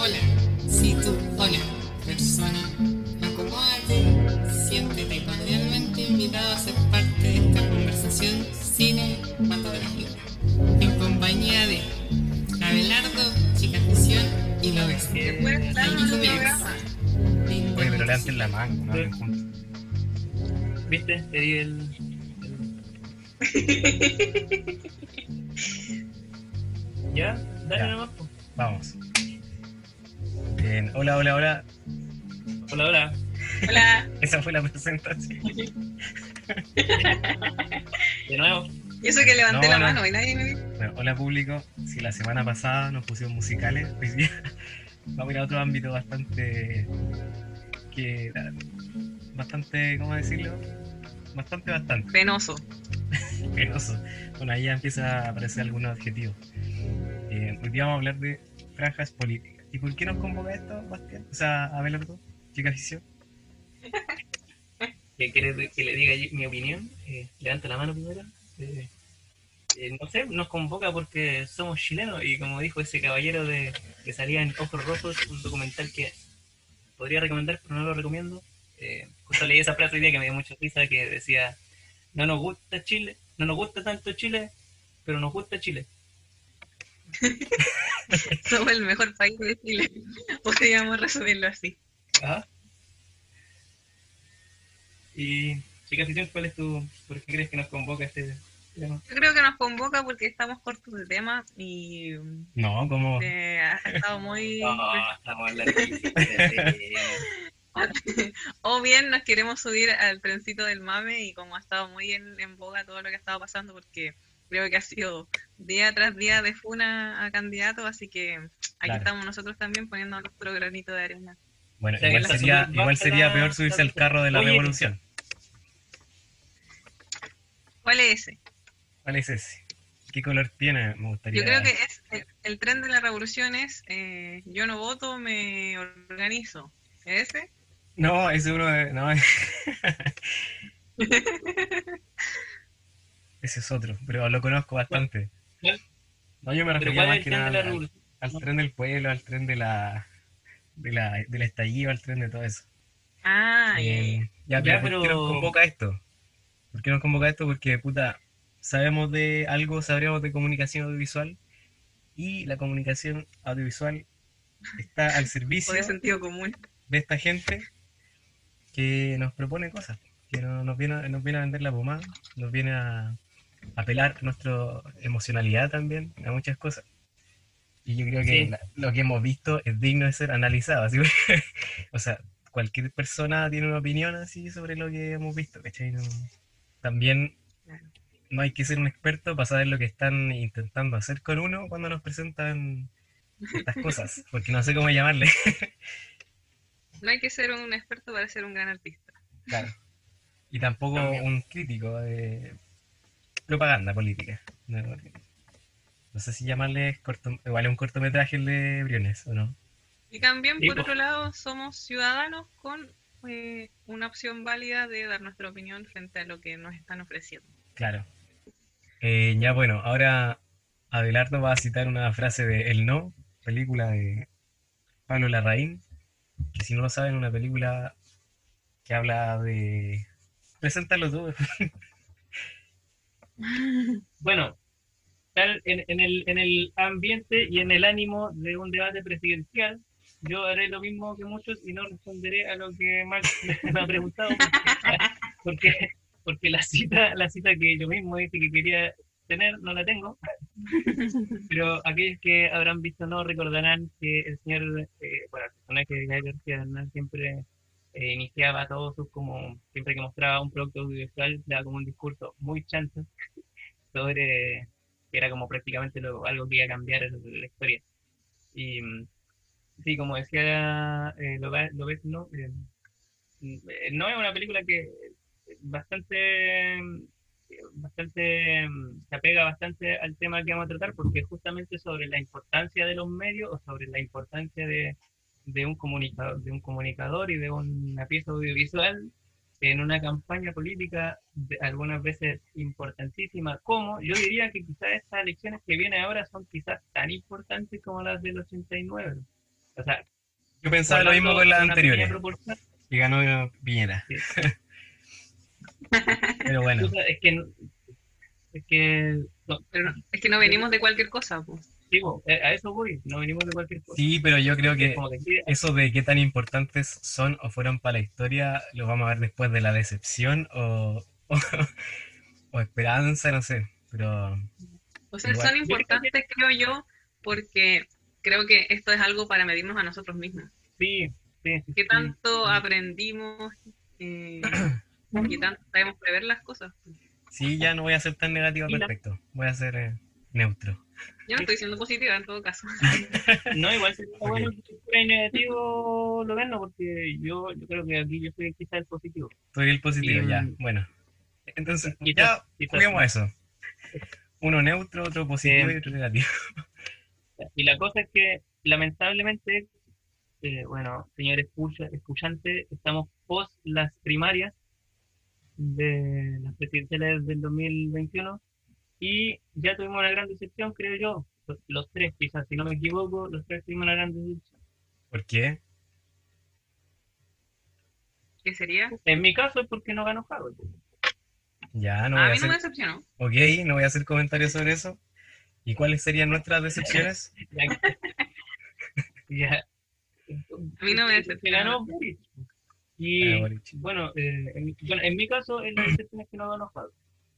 Hola, si tú, hola, persona. Acomódate, siéntete cordialmente invitado a ser parte de esta conversación cinematográfica. En compañía de Abelardo, Chica Ficción y lo ves. Después está programa. Oye, pero levanten la mano, no hablen juntos. ¿Viste? Te di el. el- ¿Ya? Dale Ya. nomás. Vamos. Bien, hola, hola, hola. Hola, hola. Hola. Esa fue la presentación. De nuevo. Y eso que levanté No, la no. mano y nadie me vio. Bueno, hola público. Si la semana pasada nos pusimos musicales, hoy día vamos a ir a otro ámbito bastante. que. bastante. ¿cómo decirlo? Bastante, bastante Penoso. penoso. Bueno, ahí ya empieza a aparecer algunos adjetivos. Eh, hoy día vamos a hablar de franjas políticas. ¿Y por qué nos convoca esto, Bastián? O sea, Abelardo, chica afición. que quiere que le diga mi opinión, eh, levanta la mano primero. Eh, eh, no sé, nos convoca porque somos chilenos y como dijo ese caballero de que salía en Ojos Rojos, un documental que podría recomendar, pero no lo recomiendo. Eh, justo leí esa frase hoy día que me dio mucha risa que decía, no nos gusta Chile, no nos gusta tanto Chile, pero nos gusta Chile. Somos el mejor país de Chile. Podríamos resumirlo así. Ajá. Y, chica afición, ¿cuál es tu, por qué crees que nos convoca este tema? Yo creo que nos convoca porque estamos cortos de tema y No, como. eh, ha estado muy... No, estamos hablando o bien nos queremos subir al trencito del mame y como ha estado muy en, en boga todo lo que ha estado pasando porque creo que ha sido día tras día de funa a candidato, así que aquí Claro. estamos nosotros también poniendo nuestro granito de arena. Bueno, O sea, que igual sería, igual sería la- peor subirse al carro de la Oye, revolución. ¿Cuál es ese? ¿Cuál es ese? ¿Qué color tiene? Me gustaría. Yo creo que es el, el tren de la revolución es eh, yo no voto, me organizo. ¿Es ese? No, ese uno de. No, ese es otro, pero lo conozco bastante. ¿Cuál? No, yo me refería ¿cuál más que nada de al, tren del pueblo, al tren de la, de la del estallido, al tren de todo eso. Ah. Eh, ya, Ya, pero ¿por qué nos convoca esto? ¿Por qué nos convoca esto? Porque, puta, sabemos de algo, sabremos de comunicación audiovisual y la comunicación audiovisual está al servicio el sentido común. de esta gente que nos propone cosas, que no- nos, viene, nos viene a vender la pomada, nos viene a apelar nuestra emocionalidad también, a muchas cosas. Y yo creo que Sí. lo que hemos visto es digno de ser analizado. que, o sea, cualquier persona tiene una opinión así sobre lo que hemos visto. No- también no hay que ser un experto para saber lo que están intentando hacer con uno cuando nos presentan estas cosas, porque no sé cómo llamarle. No hay que ser un experto para ser un gran artista. Claro. Y tampoco También. un crítico de propaganda política. No, no sé si llamarle corto, igual es un cortometraje el de Briones, ¿o no? Y también, por po. otro lado, somos ciudadanos con eh, una opción válida de dar nuestra opinión frente a lo que nos están ofreciendo. Claro. Eh, ya bueno, ahora Abelardo va a citar una frase de El No, película de Pablo Larraín, que si no lo saben, una película que habla de... Preséntalo tú. Bueno, tal en, en el, en el ambiente y en el ánimo de un debate presidencial, yo haré lo mismo que muchos y no responderé a lo que Max me ha preguntado, porque, porque, la cita, la cita que yo mismo dije que quería tener no la tengo, pero aquellos que habrán visto no recordarán que el señor, eh, bueno, el personaje de García Bernal siempre eh, iniciaba todos sus como, siempre que mostraba un producto audiovisual, daba como un discurso muy chanto sobre que era como prácticamente lo- algo que iba a cambiar la historia. Y mm, sí, como decía eh, lo, ves, no, Eh, mm, no es una película que bastante bastante mm, se apega bastante al tema que vamos a tratar porque justamente sobre la importancia de los medios o sobre la importancia de, de un comunicador de un comunicador y de una pieza audiovisual en una campaña política de- algunas veces importantísima, como yo diría que quizás estas elecciones que vienen ahora son quizás tan importantes como las del 89. O sea, Yo pensaba lo mismo con las anteriores. Y ganó Piñera. Sí. Pero bueno, es que. Es que. no, Pero no- es que no venimos de cualquier cosa, pues. Sí, eh, a eso voy, no venimos de cualquier cosa. sí, pero yo creo que sí, eso de qué tan importantes son o fueron para la historia lo vamos a ver después de la decepción o, o, o esperanza, no sé. Pero O sea, Igual. son importantes, creo yo, porque creo que esto es algo para medirnos a nosotros mismos. sí, sí, ¿Qué sí. tanto aprendimos? Eh, ¿Qué tanto sabemos prever las cosas? sí, ya no voy a ser tan negativo al respecto. Voy a ser eh, neutro. Yo no estoy siendo positiva en todo caso. No, igual sería Ok. bueno que fuera negativo lo verlo, porque yo, yo creo que aquí yo soy quizá el positivo. Eres el positivo, Y, ya. Bueno. Entonces, Quizás- ya quizás juguemos eso. Uno neutro, otro positivo y otro negativo. Y la cosa es que, lamentablemente, eh, bueno, señores escucha, escuchantes, estamos post las primarias de las presidenciales del 2021 y ya tuvimos una gran decepción, creo yo. Los- Los tres, quizás, si no me equivoco, los tres tuvimos una gran decepción. ¿Por qué? ¿Qué sería? En mi caso es porque no ganó Harold. Ya, no a voy a mí no me hacer. decepcionó. Ok, no voy a hacer comentarios sobre eso. ¿Y cuáles serían nuestras decepciones? Ya, ya. A mí no me Se decepcionó. ganó Boric. Y Ah, Boric. bueno, eh, en, mi- bueno, en mi caso, es la decepción es que no ganó Harold.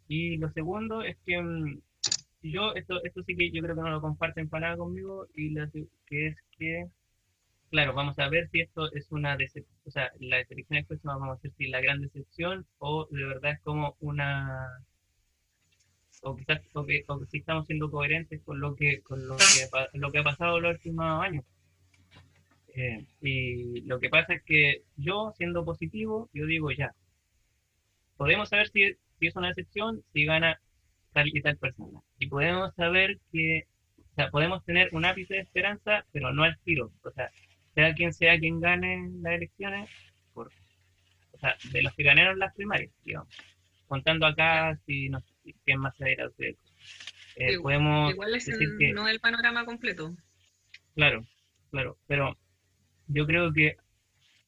Y lo segundo es que mm, yo, esto, esto sí que yo creo que no lo comparten para nada conmigo, y la, que es que, claro, vamos a ver si esto es una decepción, o sea, las elecciones próximas vamos a ver si es la gran decepción o de verdad es como una, o quizás, o que, o si estamos siendo coherentes con lo que, con lo que, lo que ha pasado los últimos años. Eh, y lo que pasa es que yo, siendo positivo, yo digo ya, podemos saber si, si es una decepción, si gana tal y tal persona. Y podemos saber que, o sea, podemos tener un ápice de esperanza, pero no al tiro. O sea, sea quien sea quien gane las elecciones, por, o sea, de los que ganaron las primarias, digamos. Contando acá si no sé quién más se. Eh, Igual- podemos Igual es decir el- que no el panorama completo. Claro, claro, pero yo creo que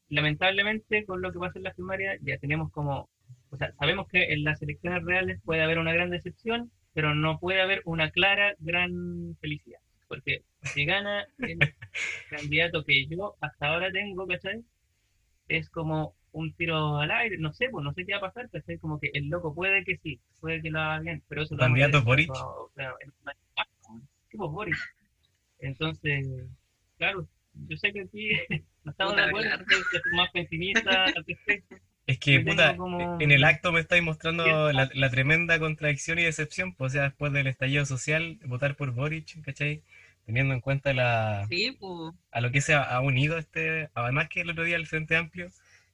lamentablemente con lo que pasa en las primarias ya tenemos como, o sea, sabemos que en las elecciones reales puede haber una gran decepción, pero no puede haber una clara gran felicidad, porque si gana el candidato que yo hasta ahora tengo, ¿cachai? Es como un tiro al aire, no sé, pues no sé qué va a pasar, ¿cachai? Como que el loco puede que sí, puede que lo haga bien, pero eso ¿Candidato Boric? ¿Qué, pues, Boric? Entonces, claro, yo sé que aquí no estamos de acuerdo, más pesimista al respecto. Es que, puta, como- en el acto me estáis mostrando la, la tremenda contradicción y decepción. Pues, o sea, después del estallido social, votar por Boric, ¿cachai? Teniendo en cuenta la, Sí, pues. a lo que se ha, ha unido este. Además, que el otro día el Frente Amplio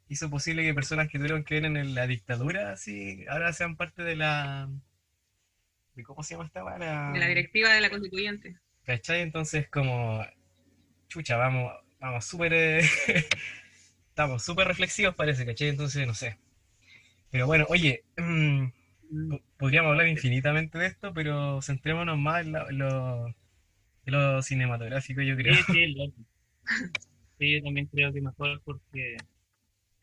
hizo posible que personas que tuvieron que ver en la dictadura, así, ahora sean parte de la. De, ¿Cómo se llama esta vara? De la directiva de la constituyente. ¿Cachai? Entonces, como, chucha, vamos, vamos súper, eh, estamos súper reflexivos parece, ¿cachai? Entonces, no sé. Pero bueno, oye, mm, po- podríamos hablar infinitamente de esto, pero centrémonos más en, la- en lo, en lo cinematográfico, yo creo. Sí, sí, lo- sí, yo también creo que mejor porque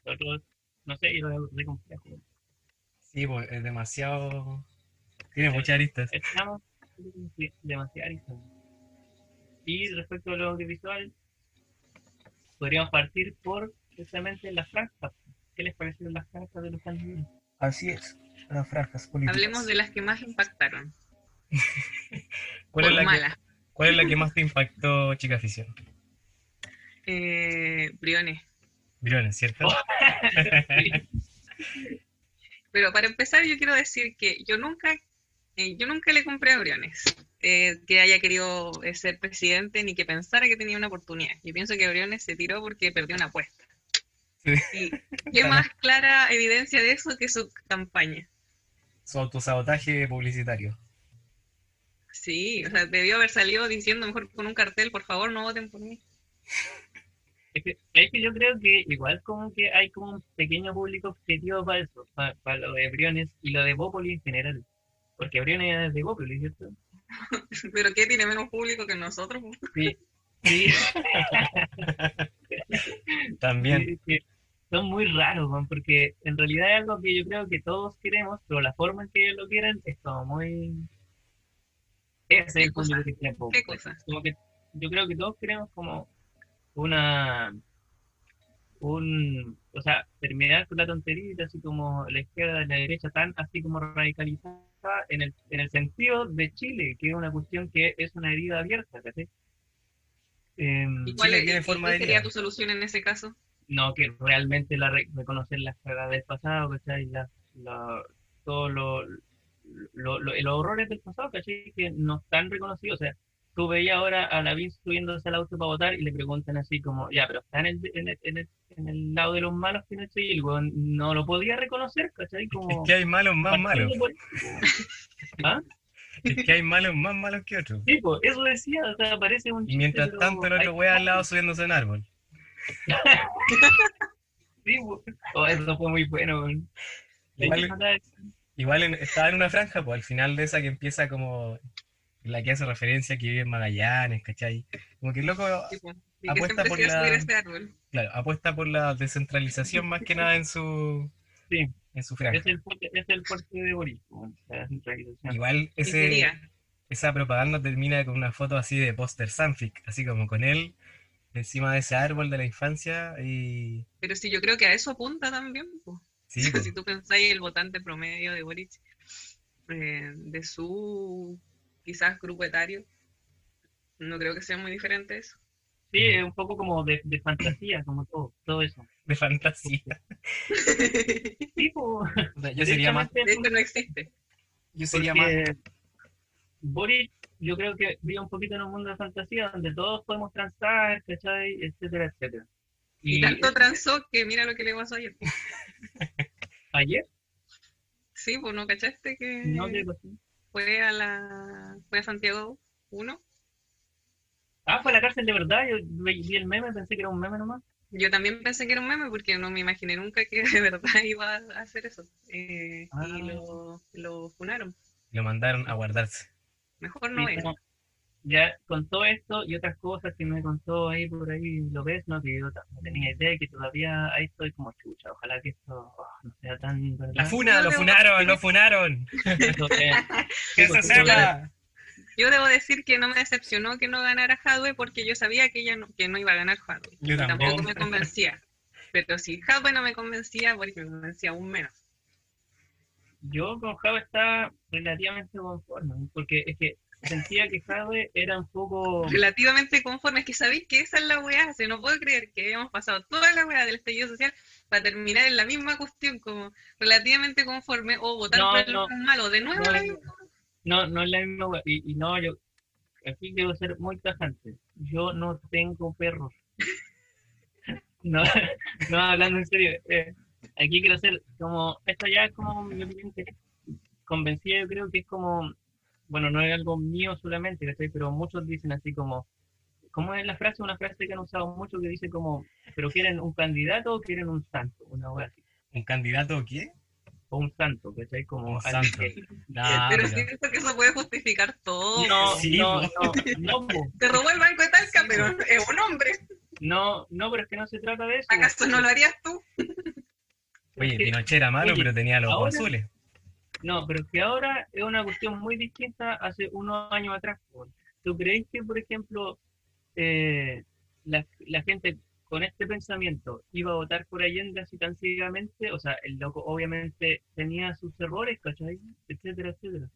nosotros, no sé, yo lo veo complejo. Sí, pues es demasiado... Tiene muchas aristas. Estamos demasiado arizados. Y respecto a lo audiovisual, podríamos partir por precisamente las franjas. ¿Qué les parecieron las franjas de los candidatos? Así es, las franjas políticas. Hablemos de las que más impactaron. ¿Cuál, es la que, malas. ¿Cuál es la que más te impactó, chica afición? Eh, Briones. Briones, ¿cierto? Pero para empezar, yo quiero decir que yo nunca, eh, yo nunca le compré a Briones eh, que haya querido eh, ser presidente ni que pensara que tenía una oportunidad. Yo pienso que Briones se tiró porque perdió una apuesta. Sí. Qué más clara evidencia de eso que su campaña. Su autosabotaje publicitario. Sí, o sea, debió haber salido diciendo mejor con un cartel, por favor, no voten por mí. Es que, es que yo creo que igual como que hay como un pequeño público objetivo para eso, para, para lo de Briones y lo de Bópoli en general. Porque Briones es de Bópoli, ¿cierto? Pero ¿qué tiene menos público que nosotros? Sí, Sí, También. sí, sí. Son muy raros, weón, porque en realidad es algo que yo creo que todos queremos, pero la forma en que ellos lo quieren es como muy... Ese es ¿Qué el punto cosa? que tiempo. ¿Qué cosa? Como que yo creo que todos queremos como una... un, o sea, terminar con la tonterita, así como la izquierda y la derecha, tan así como radicalizada en el, en el sentido de Chile, que es una cuestión que es una herida abierta, ¿cachai? Em, ¿Y cuál, es- tiene y forma cuál de sería herida. tu solución en ese caso? No que realmente la re- reconocer las cagadas del pasado, ¿cachai? La, la, todo lo, lo- lo- los horrores del pasado, ¿cachai? Que no están reconocidos. O sea, tú veías ahora a Lavín subiéndose al auto para votar y le preguntan así como, ya, pero está en el, en el, en el, en el lado de los malos que no estoy, y el weón no lo podía reconocer, ¿cachai? Es Como, que hay malos más malos. ¿Ah? Es que hay malos más malos que otros. Sí, pues, eso decía, o sea, parece un Y mientras tanto el otro wea al lado subiéndose en árbol. Sí, pues. Oh, eso fue muy bueno. Igual- Igual en- estaba en una franja, pues al final de esa que empieza como la que hace referencia que vive en Magallanes, ¿cachai? Como que el loco, y que Apuesta por la- árbol. claro, apuesta por la descentralización más que nada en su, Sí, en su franja. es el fuerte, es el fuerte de Boris, weón, la descentralización. Igual ese, esa propaganda termina con una foto así de póster Sanfic, así como con él encima de ese árbol de la infancia y Pero sí, yo creo que a eso apunta también. po. sí, pues, si tú pensáis el votante promedio de Boric, eh, de su quizás grupo etario, no creo que sea muy diferente eso. Sí, es un poco como de, de fantasía, como todo, todo eso. de fantasía. Sí, pues, yo sería más, De hecho, no existe. yo sería más, Boris, yo creo que vive un poquito en un mundo de fantasía donde todos podemos transar, ¿cachai? Etcétera, etcétera. Y tanto transó que mira lo que le pasó ayer. ayer, Sí, pues no cachaste que no fue a la fue a Santiago 1. Ah, fue a la cárcel de verdad, yo vi vi el meme, pensé que era un meme nomás. Yo también pensé que era un meme porque no me imaginé nunca que de verdad iba a hacer eso. Eh, Ah. Y lo, lo funaron. lo mandaron a guardarse. Mejor no Sí, como- ya con todo esto y otras cosas que me contó ahí por ahí lo ves, ¿no? Que yo no tenía idea que todavía ahí estoy como chucha, ojalá que esto oh, no sea tan verdad. La funa, lo funaron, lo funaron. Pues, se sepa. Yo debo decir que no me decepcionó que no ganara Hadwe porque yo sabía que ella no, que no iba a ganar Hadwe. Yo tampoco me convencía. Pero si Hadwe no me convencía, porque me convencía aún menos. Yo con Java estaba relativamente conforme, porque es que sentía que Jave era un poco... Relativamente conforme, es que sabéis que esa es la weá. O sea, no puedo creer que hayamos pasado toda la weá del estallido social para terminar en la misma cuestión, como relativamente conforme o votar No, por el no. más malo. De nuevo No, la no. misma. No, no es la misma wea. Y, y no, yo aquí quiero ser muy tajante. Yo no tengo perros. No, no hablando en serio. eh, aquí quiero ser como, esta ya es como mi opinión que convencida, yo creo que es como, bueno, no es algo mío solamente, ¿cachai? Pero muchos dicen así como, ¿cómo es la frase? Una frase que han usado mucho que dice como, pero quieren un candidato o quieren un santo, una así. ¿Un candidato qué? O un santo, ¿cachai? Como Un santo. que- No, pero pero- siento que eso puede justificar todo. No, Sí, no, no. Te robó el banco de Talca, Sí, pero es un hombre. No, no, pero es que no se trata de eso. ¿Acaso no lo harías tú? Oye, Es que- Pinochet era malo, oye, pero tenía los ahora- azules. No, pero es que ahora es una cuestión muy distinta hace unos años atrás. ¿Tú crees que, por ejemplo, eh, la, la gente con este pensamiento iba a votar por Allende así tan ciegamente? O sea, el loco obviamente tenía sus errores, ¿cachai? Etcétera, etcétera.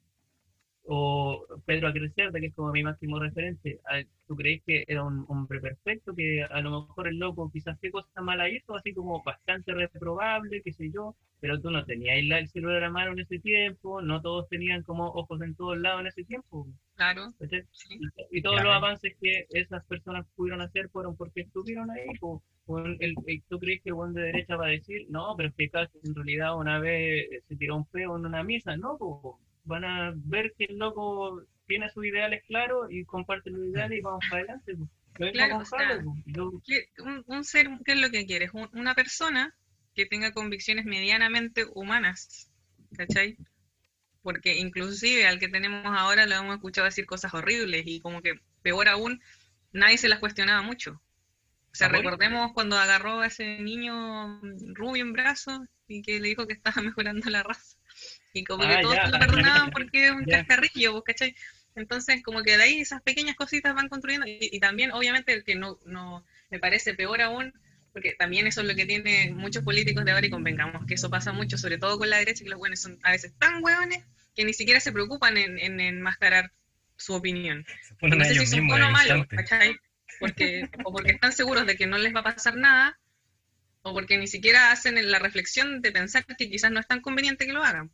O Pedro Acrecerda, que es como mi máximo referente. Ah, ¿Tú crees que era un hombre perfecto? Que a lo mejor el loco quizás qué cosa mala hizo, así como bastante reprobable, qué sé yo, pero tú no tenías el, el celular a mano en ese tiempo, no todos tenían como ojos en todos lados en ese tiempo. Claro, sí. Y, y todos los Claro. avances que esas personas pudieron hacer fueron porque estuvieron ahí. po. O el- el- ¿Tú crees que el buen de derecha va a decir, no, pero es que en realidad una vez se tiró un peo en una misa? No, po. Van a ver que el loco tiene sus ideales claros y comparte los ideales y vamos para adelante. mismo Claro, o sea. Yo- ¿Qué- un, un ser, ¿qué es lo que quieres? Un- una persona que tenga convicciones medianamente humanas, ¿cachai? Porque inclusive al que tenemos ahora lo hemos escuchado decir cosas horribles y como que peor aún, nadie se las cuestionaba mucho. O sea, recordemos cuando agarró a ese niño rubio en brazos y que le dijo que estaba mejorando la raza. Y como Ah, que todos ya. lo perdonaban porque es un Ya. cascarrillo, ¿vos ¿cachai? Entonces, como que de ahí esas pequeñas cositas van construyendo. Y, y también, obviamente, el que no, no me parece peor aún, porque también eso es lo que tienen muchos políticos de ahora y convengamos que eso pasa mucho, sobre todo con la derecha, que los buenos son a veces tan hueones que ni siquiera se preocupan en, en enmascarar su opinión. Ponen No sé si son mismos bueno o en el malo, instante. ¿cachai? Porque, o porque están seguros de que no les va a pasar nada, o porque ni siquiera hacen la reflexión de pensar que quizás no es tan conveniente que lo hagan.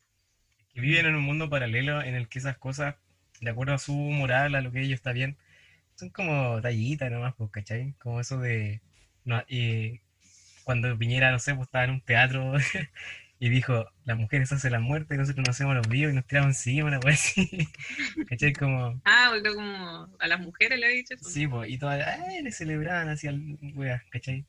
Viven en un mundo paralelo en el que esas cosas, de acuerdo a su moral, a lo que ellos está bien, son como tallitas nomás, pues, ¿cachai? Como eso de... no, cuando Piñera, no sé, pues estaba en un teatro y dijo, las mujeres hacen la muerte y nosotros nos hacemos los vivos y nos tiramos encima, una así. ¿Cachai? Como... Ah, creo como a las mujeres le he dicho eso. Sí, pues, y todas, ¡ay! le celebraban así al ¿cachai?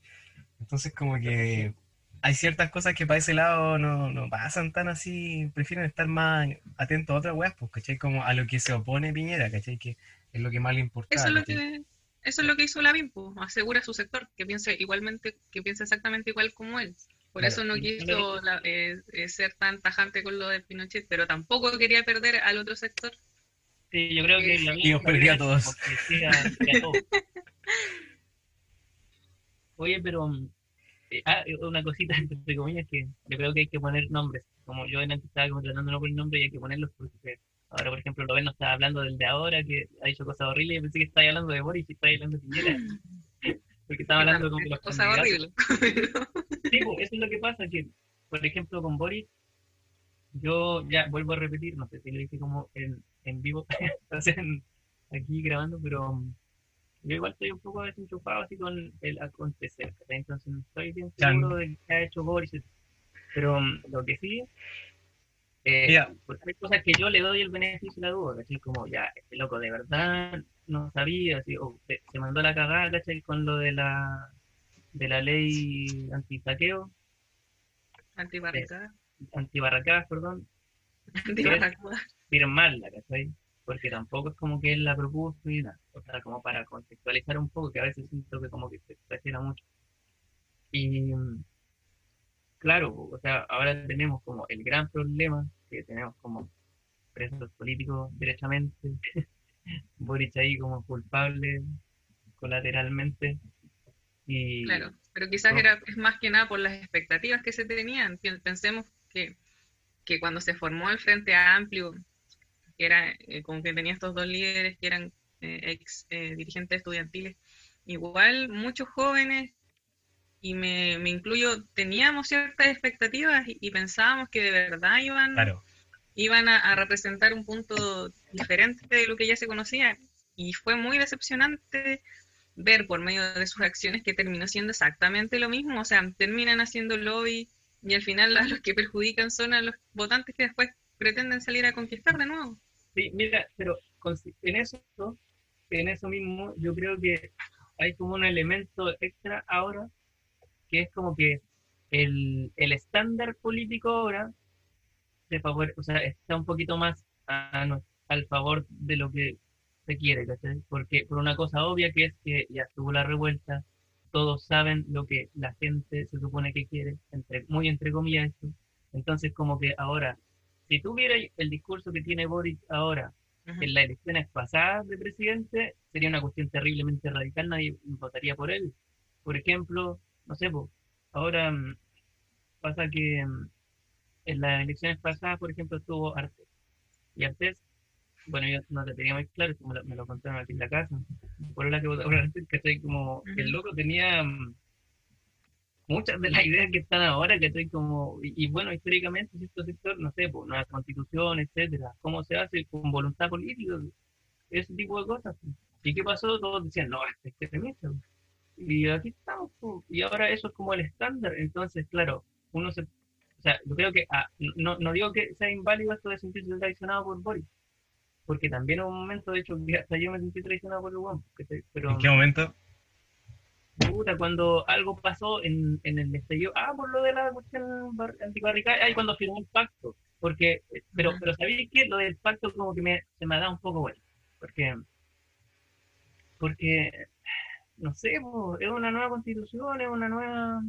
Entonces como que hay ciertas cosas que para ese lado no, no pasan tan así, prefieren estar más atentos a otras weas, pues, ¿cachai? Como a lo que se opone Piñera, ¿cachai? Que es lo que más le importa. Eso es lo que eso es lo que hizo la BIMPO, asegura su sector, que piense igualmente, que piense exactamente igual como él. Por Claro. eso no quiso la- eh, eh, ser tan tajante con lo de Pinochet, pero tampoco quería perder al otro sector. Sí, yo creo que la Y os perdí a todos. porque sí, a- sí, a todos. Oye, pero eh, ah, eh, una cosita entre comillas que yo creo que hay que poner nombres. Como yo antes estaba como tratándolo por el nombre y hay que ponerlos porque ahora, por ejemplo, Loben no estaba hablando del de ahora que ha hecho cosas horribles. Yo pensé que estaba hablando de Boris y estaba hablando de Piñera. Porque estaba hablando como los cosa candidatos. horrible. Sí, pues, eso es lo que pasa, que, por ejemplo, con Boris, yo ya vuelvo a repetir, no sé si lo dije como en, en vivo, o sea, en- aquí grabando, pero yo igual estoy un poco desenchufado así con el acontecer, entonces no estoy bien seguro de qué ha hecho Boris, pero um, lo que sí, eh, porque hay cosas que yo le doy el beneficio de la duda, así como ya, este loco de verdad no sabía, así, o se, se mandó la cagada, ¿cachai? Con lo de la de la ley antisaqueo, Antibarricada. antibarracadas, perdón, Antibarracuda. firmarla, ¿cachai? Porque tampoco es como que él la propuso nada, o sea, como para contextualizar un poco, que a veces siento que como que se exagera mucho. Y claro, o sea, ahora tenemos como el gran problema, que tenemos como presos políticos derechamente, Boric ahí como culpable colateralmente, y Claro, pero quizás No. era es más que nada por las expectativas que se tenían. Pensemos que, que cuando se formó el Frente Amplio, que era eh, como que tenía estos dos líderes que eran eh, ex eh, dirigentes estudiantiles, igual muchos jóvenes, y me, me incluyo, teníamos ciertas expectativas y, y pensábamos que de verdad iban, Claro, iban a, a representar un punto diferente de lo que ya se conocía. Y fue muy decepcionante ver por medio de sus acciones que terminó siendo exactamente lo mismo. O sea, terminan haciendo lobby y al final a los que perjudican son a los votantes que después pretenden salir a conquistar de nuevo. Sí, mira, pero en eso, en eso mismo, yo creo que hay como un elemento extra ahora, que es como que el, el estándar político ahora de favor, o sea, está un poquito más a- al favor de lo que se quiere. Porque por una cosa obvia que es que ya estuvo la revuelta, todos saben lo que la gente se supone que quiere, entre, muy entre comillas. Entonces, como que ahora, si tú vieras el discurso que tiene Boris ahora en las elecciones pasadas de presidente, sería una cuestión terriblemente radical, nadie votaría por él. Por ejemplo, no sé, ahora mm, pasa que mm, en las elecciones pasadas, por ejemplo, estuvo Artes. Y Artes, bueno, yo no te tenía muy claro, me lo, me lo contaron aquí en la casa, por la que votó por Artes, ¿cachai? Como que el loco tenía mm, muchas de las ideas que están ahora, ¿cachai? Como, y, bueno, históricamente, cierto sector, no sé, pues, nueva constitución, etcétera, cómo se hace con voluntad política, ese tipo de cosas. pues. ¿Y qué pasó? Todos decían, no, este es extremista. pues. Y aquí estamos, y ahora eso es como el estándar. Entonces, claro, uno se. O sea, yo creo que. ah, no, no digo que sea inválido esto de sentirse traicionado por Boris, porque también hubo un momento, de hecho, que hasta yo me sentí traicionado por el ¿cachai? Pero. ¿en qué momento? Puta, cuando algo pasó en, en el estallido, ah, por lo de la cuestión bar- antibarricada, ahí cuando firmó el pacto, porque, eh, pero, pero ¿sabéis qué? Lo del pacto como que me, se me da un poco bueno, porque, porque no sé, po, es una nueva constitución, es una nueva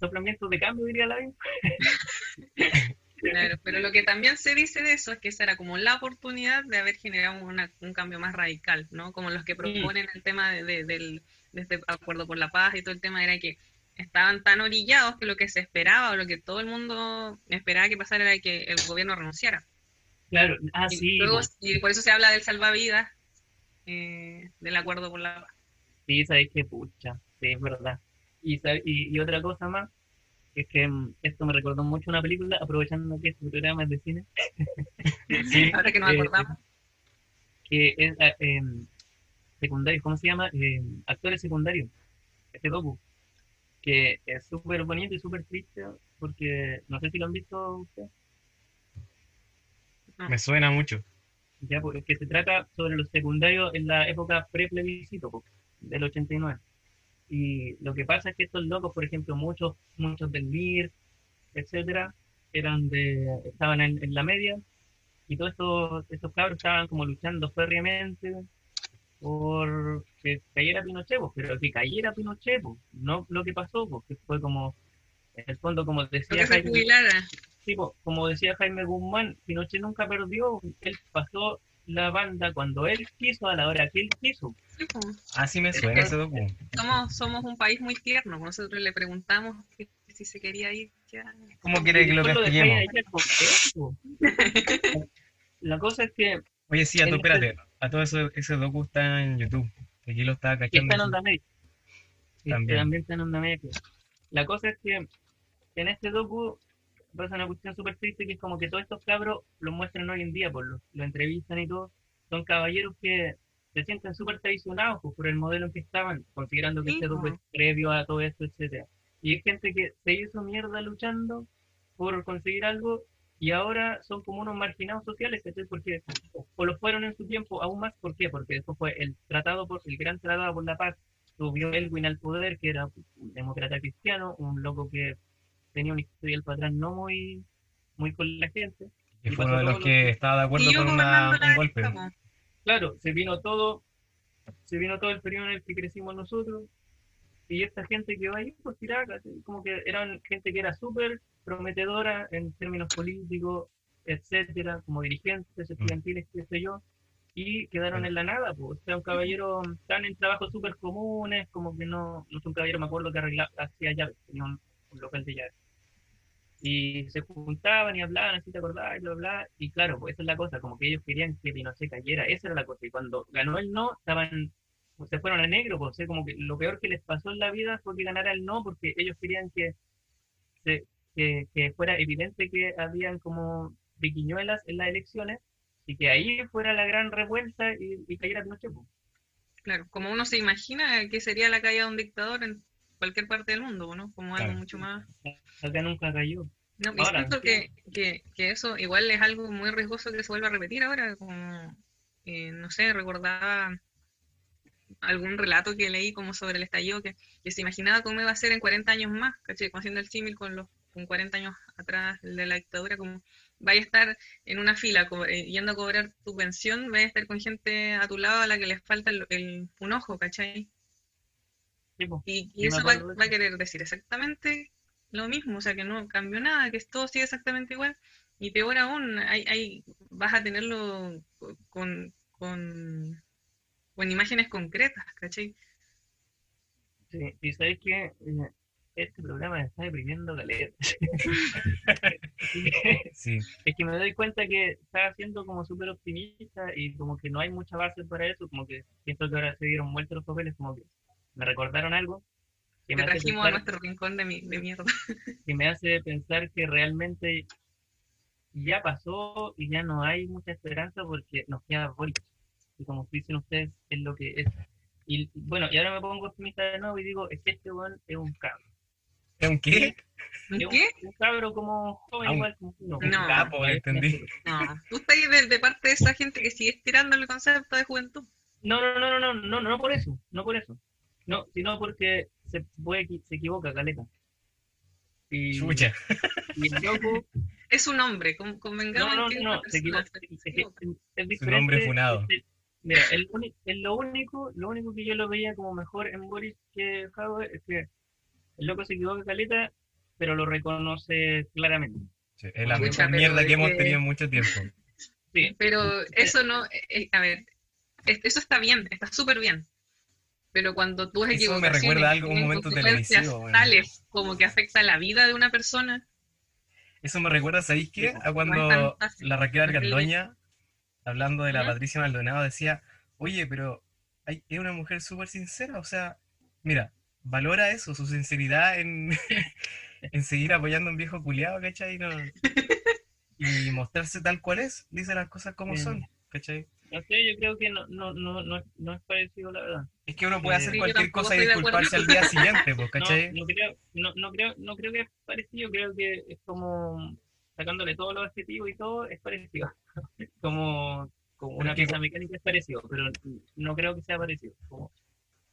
soplamiento de cambio, diría la. Claro, pero lo que también se dice de eso es que esa era como la oportunidad de haber generado una- un cambio más radical, ¿no? Como los que proponen el tema de, de- del de este acuerdo por la paz y todo el tema era que estaban tan orillados que lo que se esperaba o lo que todo el mundo esperaba que pasara era que el gobierno renunciara. Claro, ah, y, y por eso se habla del salvavidas, eh, del acuerdo por la paz. Sí, sabéis que pucha, sí, es verdad. Y, y, y otra cosa más, es que mm, esto me recordó mucho una película, aprovechando que este programa es de cine, Sí, Ahora que nos Eh, acordamos. que es ah, em, secundario, ¿cómo se llama? Em, actores secundarios, este docu, que es súper bonito y súper triste, porque no sé si lo han visto ustedes. me suena mucho. Ya, pues, que se trata sobre los secundarios en la época pre-plebiscito, pues, del 89. Y lo que pasa es que estos locos, por ejemplo, muchos, muchos del MIR, etcétera, eran de, estaban en, en la media, y todos estos, estos cabros estaban como luchando férreamente por que cayera Pinochet, pues, pero que cayera Pinochet, pues, no lo que pasó, porque fue como, en el fondo, como decía Jaime, tipo, como decía Jaime Guzmán, Pinochet nunca perdió, él pasó la banda cuando él quiso, a la hora que él quiso. Sí, po. Así me suena ese docu. somos, somos un país muy tierno. Nosotros le preguntamos que si se quería ir. Ya. ¿Cómo quiere que lo castiguemos? La cosa es que, Oye, sí, a tu, en este- espérate, a todo eso, ese docu está en YouTube. Aquí lo estaba cachando. está en onda media. También. también está en onda media. La cosa es que en este docu pasa una cuestión súper triste que es como que todos estos cabros los muestran hoy en día, por lo, lo entrevistan y todo. Son caballeros que se sienten súper traicionados pues, por el modelo en que estaban, considerando que Sí, este docu po. es previo a todo esto, etcétera. Y hay gente que se hizo mierda luchando por conseguir algo y ahora son como unos marginados sociales, ¿cachai? Porque o lo fueron en su tiempo aún más, ¿por qué? Porque después fue el tratado por, el gran tratado por la paz, subió Elwin al poder, que era un demócrata cristiano, un loco que tenía una historia para atrás no muy, muy con la gente. Y fue uno de los que estaba de acuerdo con una- un la golpe. Claro, se vino todo, se vino todo el periodo en el que crecimos nosotros, y esta gente que va ahí, pues ¿cachai? como que eran gente que era súper prometedora en términos políticos, etcétera, como dirigentes estudiantiles, qué sé yo, y quedaron en la nada, pues, o sea, un caballero, están en trabajos súper comunes, como que no, no es un caballero, me acuerdo que arreglaba, hacía llaves, tenía un, un local de llaves. Y se juntaban y hablaban, así te acordás, y bla, bla, y claro, pues esa es la cosa, como que ellos querían que Pinochet cayera, esa era la cosa, y cuando ganó el no, estaban, pues, se fueron a negro, pues, como que lo peor que les pasó en la vida fue que ganara el no, porque ellos querían que, se- que, que fuera evidente que habían como triquiñuelas en las elecciones, y que ahí fuera la gran revuelta y, y cayera Pinochet, pues. Claro, como uno se imagina que sería la caída de un dictador en cualquier parte del mundo, ¿no? Como algo Claro. mucho más... Acá nunca cayó. No, y Ahora, siento que, que, que eso igual es algo muy riesgoso que se vuelva a repetir ahora, como, eh, no sé, recordaba algún relato que leí como sobre el estallido, que, que se imaginaba cómo iba a ser en 40 años más, ¿cachai? Como haciendo el símil con los con 40 años atrás de la dictadura, como vaya a estar en una fila eh, yendo a cobrar tu pensión, vaya a estar con gente a tu lado a la que les falta el, el- un ojo, ¿cachai? Sí, pues. Y, eso va, a querer decir exactamente lo mismo, o sea, que no cambió nada, que todo sigue exactamente igual. Y peor aún, hay, hay, vas a tenerlo con, con, con imágenes concretas, ¿cachai? Sí, y sabes que este programa me está deprimiendo caleta. Sí, Es que me doy cuenta que está siendo como súper optimista y como que no hay mucha base para eso, como que siento que ahora se dieron vuelta los papeles, como que me recordaron algo que Te me, trajimos a pensar, nuestro rincón de, mi- de mierda. que me hace pensar que realmente ya pasó y ya no hay mucha esperanza porque nos queda Boric. Y como dicen ustedes, es lo que es. Y bueno, y ahora me pongo optimista de nuevo y digo, es que este weón es un cabro. ¿Es un qué? ¿Un Es un- ¿Qué? Un cabro como joven Ah, un- igual como uno. Un No. capo, entendí. No, tú estás ahí de, de parte de esa gente que sigue estirando el concepto de juventud. No, no, no, no, no, no, no por eso, no por eso. No, sino porque se puede se equivoca, caleta. Y, Chucha. y el loco, Es un hombre, con, convengamos no, no, es no, se equivoca, se- se se- es Su nombre diferente funado. ser- Mira, el, lo único, lo único que yo lo veía como mejor en Boris que Jadwe es que el loco se equivoca caleta, pero lo reconoce claramente. Sí, es la Pucha, mejor mierda es que hemos que- tenido en mucho tiempo. Sí, Pero eso no, eh, a ver, es- eso está bien, está súper bien. Pero cuando tus Eso me recuerda a algo, un momento consecuencias televisivo, bueno. tales como que afecta la vida de una persona, Eso me recuerda, ¿sabéis qué? A es cuando la Raquel Argandoña, hablando de la. Patricia Maldonado, decía, oye, pero hay- es una mujer súper sincera, o sea, mira, valora eso, su sinceridad en, en seguir apoyando a un viejo culiado, ¿cachai? No- y mostrarse tal cual es, dice las cosas como son, ¿cachai? no sé, yo creo que no, no, no, no, es- no es parecido, la verdad. Es que uno puede Sí, hacer cualquier cosa y disculparse al día siguiente, pues, No, ¿cachai? no creo, no, no creo, no creo que es parecido, creo que es como sacándole todos los adjetivos y todo, es parecido. como, como una pieza mecánica es parecido, pero no creo que sea parecido. Como-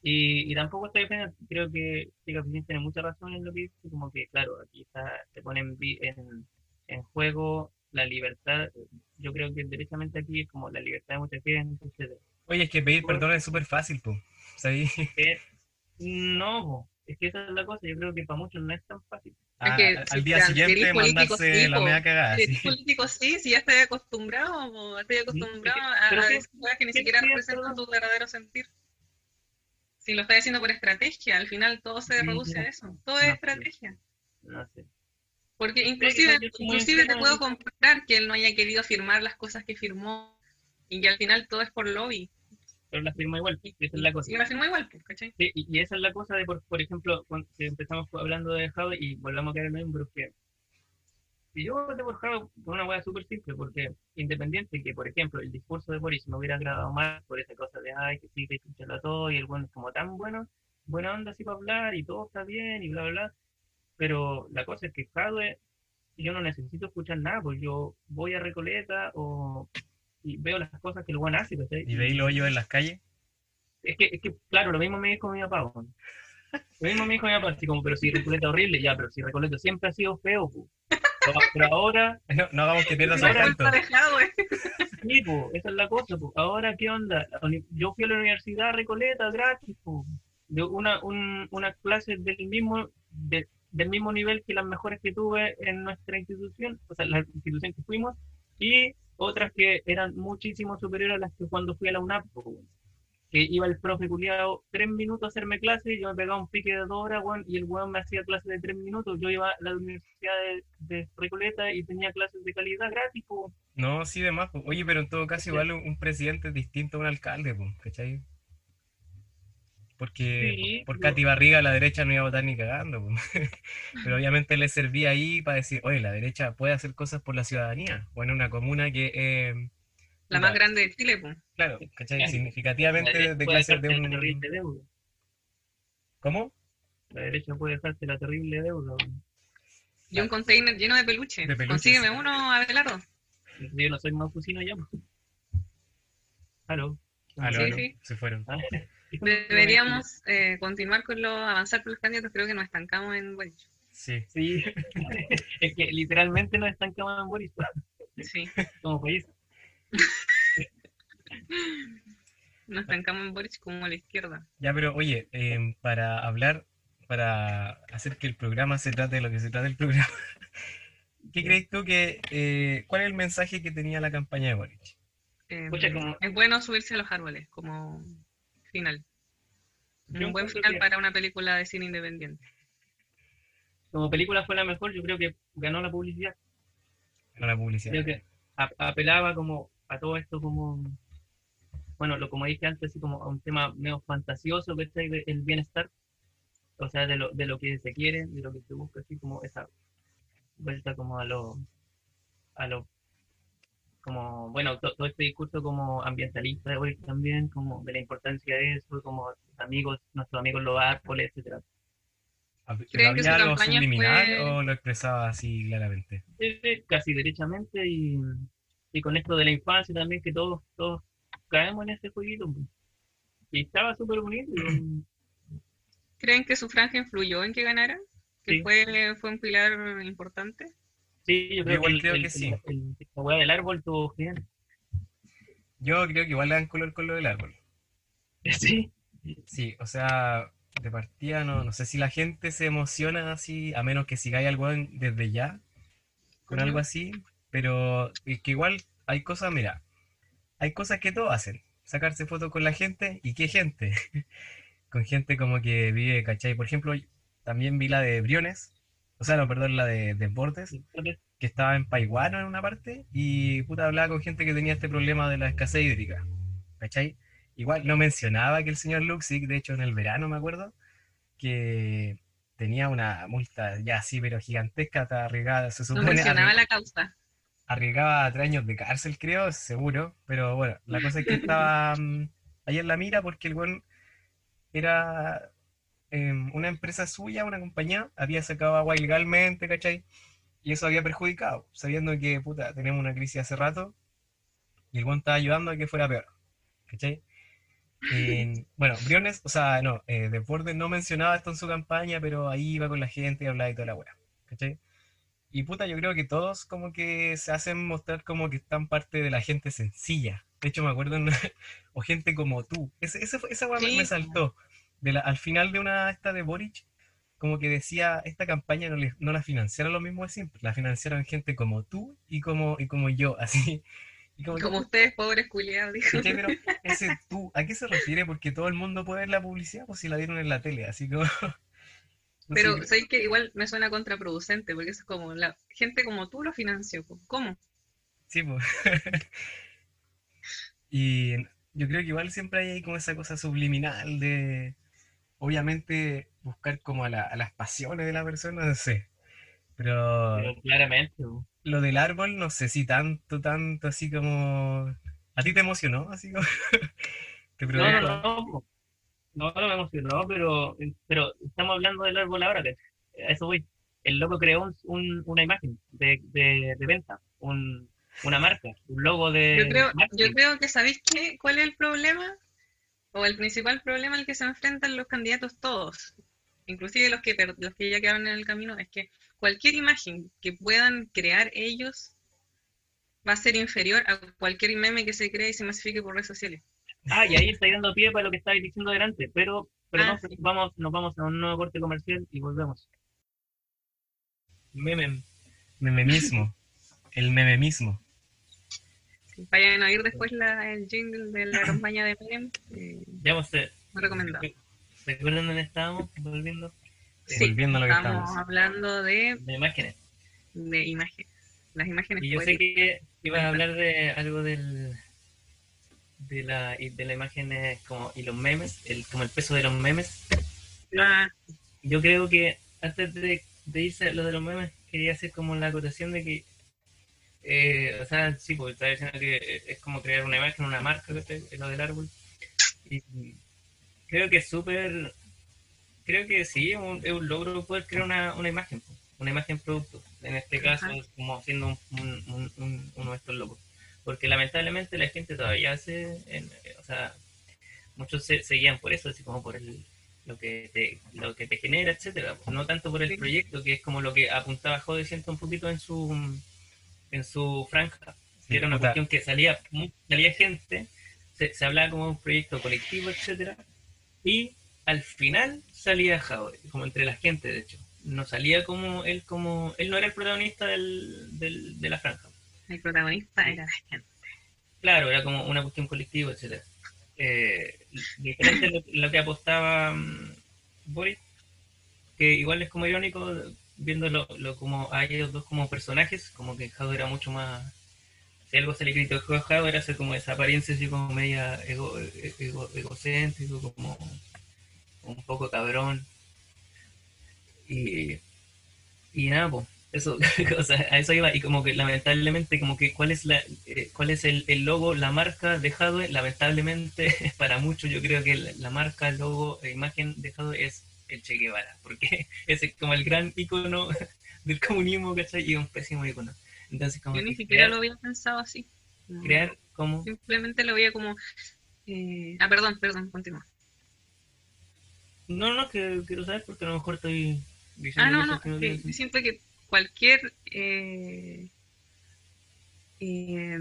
y, y tampoco estoy defendiendo, creo que Chica tiene mucha razón en lo que dice, como que claro, aquí está, se pone en, en, en juego la libertad, yo creo que derechamente aquí es como la libertad de mucha gente, etcétera. Oye, es que pedir perdón es súper fácil, pues, ¿sabes? Que no, po, es que esa es la cosa, yo creo que para muchos no es tan fácil. A- que al día te- siguiente mandarse sí, la media cagada, Si sí. político sí, si ya estoy acostumbrado, o estoy acostumbrado a, pero a decir cosas que ni siquiera representan tu verdadero sentir. Si lo estás haciendo por estrategia, al final todo se Mm, reduce a eso, todo No es estrategia. No sé. Porque que inclusive, inclusive te puedo comprar que él no haya querido firmar las cosas que firmó y que al final todo es por lobby. Pero la firma igual, esa es la cosa. Y la firmó igual, pues, ¿cachai? Sí, y, y esa es la cosa de, por, por ejemplo, cuando si empezamos hablando de Jado y volvamos a caer en lo mismo, que si yo voté por Jado por una hueá súper simple, porque independiente que, por ejemplo, el discurso de Boris me hubiera agradado más por esa cosa de, ay, que sí, que escucharlo todo, y el bueno es como tan bueno, buena onda así para hablar, y todo está bien, y bla, bla, bla, pero la cosa es que Jadwe, yo no necesito escuchar nada, pues yo voy a Recoleta o y veo las cosas que el buen hace, ¿cachai? Y veis los hoyos en las calles. Es que, es que, claro, lo mismo me dijo mi papá. weón. Lo mismo me dijo mi papá, así como, pero si Recoleta horrible, ya, pero si Recoleta siempre ha sido feo, pu. Pero, pero ahora, No, no hagamos que pierda su Ahora encanto. está dejado, eh. sí, pu, esa es la cosa, pu. Ahora, ¿qué onda? Yo fui a la universidad Recoleta gratis, pu. De una, un, una clase del mismo, de- del mismo nivel que las mejores que tuve en nuestra institución, o sea, la institución que fuimos, y otras que eran muchísimo superiores a las que cuando fui a la UNAP, que iba el profe culiado tres minutos a hacerme clase, yo me pegaba un pique de dos horas, weón, y el weón me hacía clases de tres minutos. Yo iba a la universidad de, de Recoleta y tenía clases de calidad gratis. No, sí, de más. Oye, pero en todo caso, igual un, presidente es distinto a un alcalde, po, ¿cachai? Porque Sí, por pero- Katy Barriga a la derecha no iba a votar ni cagando. po. Pero obviamente le servía ahí para decir, oye, la derecha puede hacer cosas por la ciudadanía. O en una comuna que, eh, La más grande de Chile, pues. claro, ¿cachai? Significativamente de clase de un... terrible deuda. ¿Cómo? La derecha puede dejarte la terrible deuda. weón. Y un container lleno de peluche. De peluches. Consígueme uno, Abelardo. Yo no soy mafusino ya. po. Aló. Aló, Sí, aló, sí. se fueron. Ah, Deberíamos eh, continuar con lo avanzar por los candidatos. Creo que nos estancamos en Boric. Sí. Sí, es que literalmente nos estancamos en Boris Sí, como país. nos estancamos en Boric como a la izquierda. Ya, pero oye, em, para hablar, para hacer que el programa se trate de lo que se trata el programa, ¿qué crees tú que, eh, cuál es el mensaje que tenía la campaña de Boric? Eh, Pucha, como- Es bueno subirse a los árboles como final. Yo Un buen final que- para una película de cine independiente. como película fue la mejor, yo creo que ganó la publicidad. No la publicidad. Creo que apelaba como a todo esto como, bueno, lo como dije antes, así como a un tema medio fantasioso, que es el bienestar, o sea, de lo, de lo que se quiere, de lo que se busca, así como esa vuelta como a lo, a lo, como, bueno, to- todo este discurso como ambientalista de hoy también, como de la importancia de eso, como amigos, nuestros amigos los árboles, etcétera. ¿Hab- ¿Creen que ¿Había su algo campaña subliminal fue- o lo expresaba así claramente? Casi derechamente y, y con esto de la infancia también que todos todos caemos en ese jueguito pues. y estaba súper bonito y, ¿Creen que su franja influyó en que ganara? ¿Que Sí. fue, fue un pilar importante? Sí yo creo igual que, creo el- que sí. el- la hueá del árbol tuvo genial Yo creo que igual le dan color con lo del árbol. Sí. Sí, o sea, de partida no, no sé si la gente se emociona así, a menos que sigáis algo desde ya, con algo así, pero es que igual hay cosas, mira, hay cosas que todos hacen, sacarse fotos con la gente, ¿y qué gente? Con gente como que vive, ¿cachai? Por ejemplo, también vi la de Briones, o sea, no, perdón, la de Desbordes, que estaba en Paiguano en una parte, y puta hablaba con gente que tenía este problema de la escasez hídrica, ¿cachai? Igual no mencionaba que el señor Luxic, de hecho en el verano me acuerdo, que tenía una multa ya así, pero gigantesca, hasta arriesgada, se No supone mencionaba arri- la causa. arriesgaba tres años de cárcel, creo, seguro, pero bueno, la cosa es que estaba mm, ahí en la mira porque el buen era em, una empresa suya, una compañía, había sacado agua ilegalmente, ¿cachai? Y eso había perjudicado, sabiendo que, puta, tenemos una crisis hace rato, y el buen estaba ayudando a que fuera peor, ¿cachai? En- bueno, Briones, o sea, no, eh, Desbordes no mencionaba esto en su campaña, pero ahí iba con la gente y hablaba y toda la weá, ¿cachai? Y puta, yo creo que todos como que se hacen mostrar como que están parte de la gente sencilla. De hecho, me acuerdo, en- o gente como tú. Ese, ese esa weá me- Sí, me po. saltó. De la- al final de una esta de Boric, como que decía, esta campaña no, la financiaron lo mismo de siempre, la financiaron gente como tú y como, y como yo, así. Y como, ustedes, pobres culiados, dijo. Pero ese tú, ¿a qué se refiere? Porque todo el mundo puede ver la publicidad, pues si la dieron en la tele, así como... no sé, Pero sabéis que igual me suena contraproducente, porque eso es como la gente como tú lo financió. po. ¿Cómo? Sí, pues. Y yo creo que igual siempre hay ahí como esa cosa subliminal de, obviamente, buscar como a, la- a las pasiones de la persona, no sé. Pero Pero claramente. lo del árbol, no sé si tanto, tanto así como... ¿A ti te emocionó? Así como... Te No, no, no. No, no me emocionó, pero, pero estamos hablando del árbol ahora, que a eso voy. El loco creó un- un- una imagen de, de, de venta, un, una marca, un logo de Yo creo, yo creo que sabéis qué, cuál es el problema, o el principal problema al que se enfrentan los candidatos todos, inclusive los que, los que ya quedaron en el camino, es que cualquier imagen que puedan crear ellos va a ser inferior a cualquier meme que se cree y se masifique por redes sociales. Ah, y ahí está dando pie para lo que estabais diciendo delante, pero, pero Ah, no, sí. vamos, nos vamos a un nuevo corte comercial y volvemos. Meme. Meme mismo. El meme mismo. Vayan a oír después la, el jingle de la campaña de Menem, eh, Ya vos te, muy recomendado. ¿recuerdan dónde estábamos? Volviendo. Sí, Volviendo a lo que estamos estamos. hablando de, De imágenes. de imágenes, las imágenes Y yo sé que ibas a hablar de algo del de la y de las imágenes como y los memes, el como el peso de los memes. Ah, Yo creo que antes de, de irse a lo de los memes, quería hacer como la acotación de que eh, o sea, sí, porque estaba diciendo que es como crear una imagen, una marca, lo del árbol. Y creo que es súper, creo que sí, es un, es un logro poder crear una, una imagen, una imagen producto. En este caso, Ajá. como siendo un, un- un- un- uno de estos logros. Porque lamentablemente la gente todavía hace, en- o sea, muchos se, se guían por eso, así como por el, lo que te, lo que te genera, etcétera, no tanto por el proyecto, que es como lo que apuntaba Jode siento un poquito en su en su franja, que era una cuestión que salía, salía gente, se, se hablaba como un proyecto colectivo, etcétera, y al final salía Jade, como entre la gente, de hecho. No salía como él, como él no era el protagonista del, del- de la franja. el protagonista era la gente. Claro, era como una cuestión colectiva, etcétera. Eh, diferente lo, lo que apostaba mm, Boris, que igual es como irónico viéndolo lo, como a ellos dos como personajes, como que Jado era mucho más. Si algo se le criticó a Jado era hacer como esa apariencia así como media ego, ego- egocéntrico, como un poco cabrón. Y, y nada, pues, eso, o sea, a eso iba, y como que lamentablemente, como que cuál es la, eh, cuál es el, logo, la marca de Jadwe, lamentablemente para muchos yo creo que la, marca, el logo, la imagen de Jadwe es el Che Guevara, porque es como el gran icono del comunismo, ¿cachai? Y un pésimo icono. Entonces, como Yo ni siquiera crear, lo había pensado así. No, crear como Simplemente lo veía como... eh, Ah, perdón, perdón, continúa. No, no, que quiero saber porque a lo mejor estoy diciendo Ah, no, no, que no que siento que cualquier... eh, eh,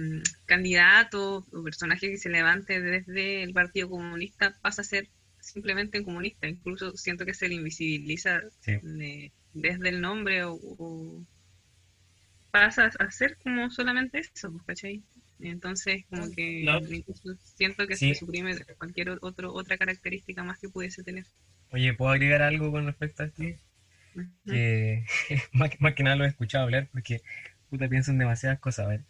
candidato o personaje que se levante desde el Partido Comunista pasa a ser simplemente un comunista. Incluso siento que se le invisibiliza Sí. de- desde el nombre o, o pasa a ser como solamente eso, pues, ¿cachai? Entonces, como que No. siento que Sí. se suprime cualquier otro, otra característica más que pudiese tener. Oye, ¿puedo agregar algo con respecto a esto? Que más, que- más que nada lo he escuchado hablar porque puta pienso en demasiadas cosas. A ver,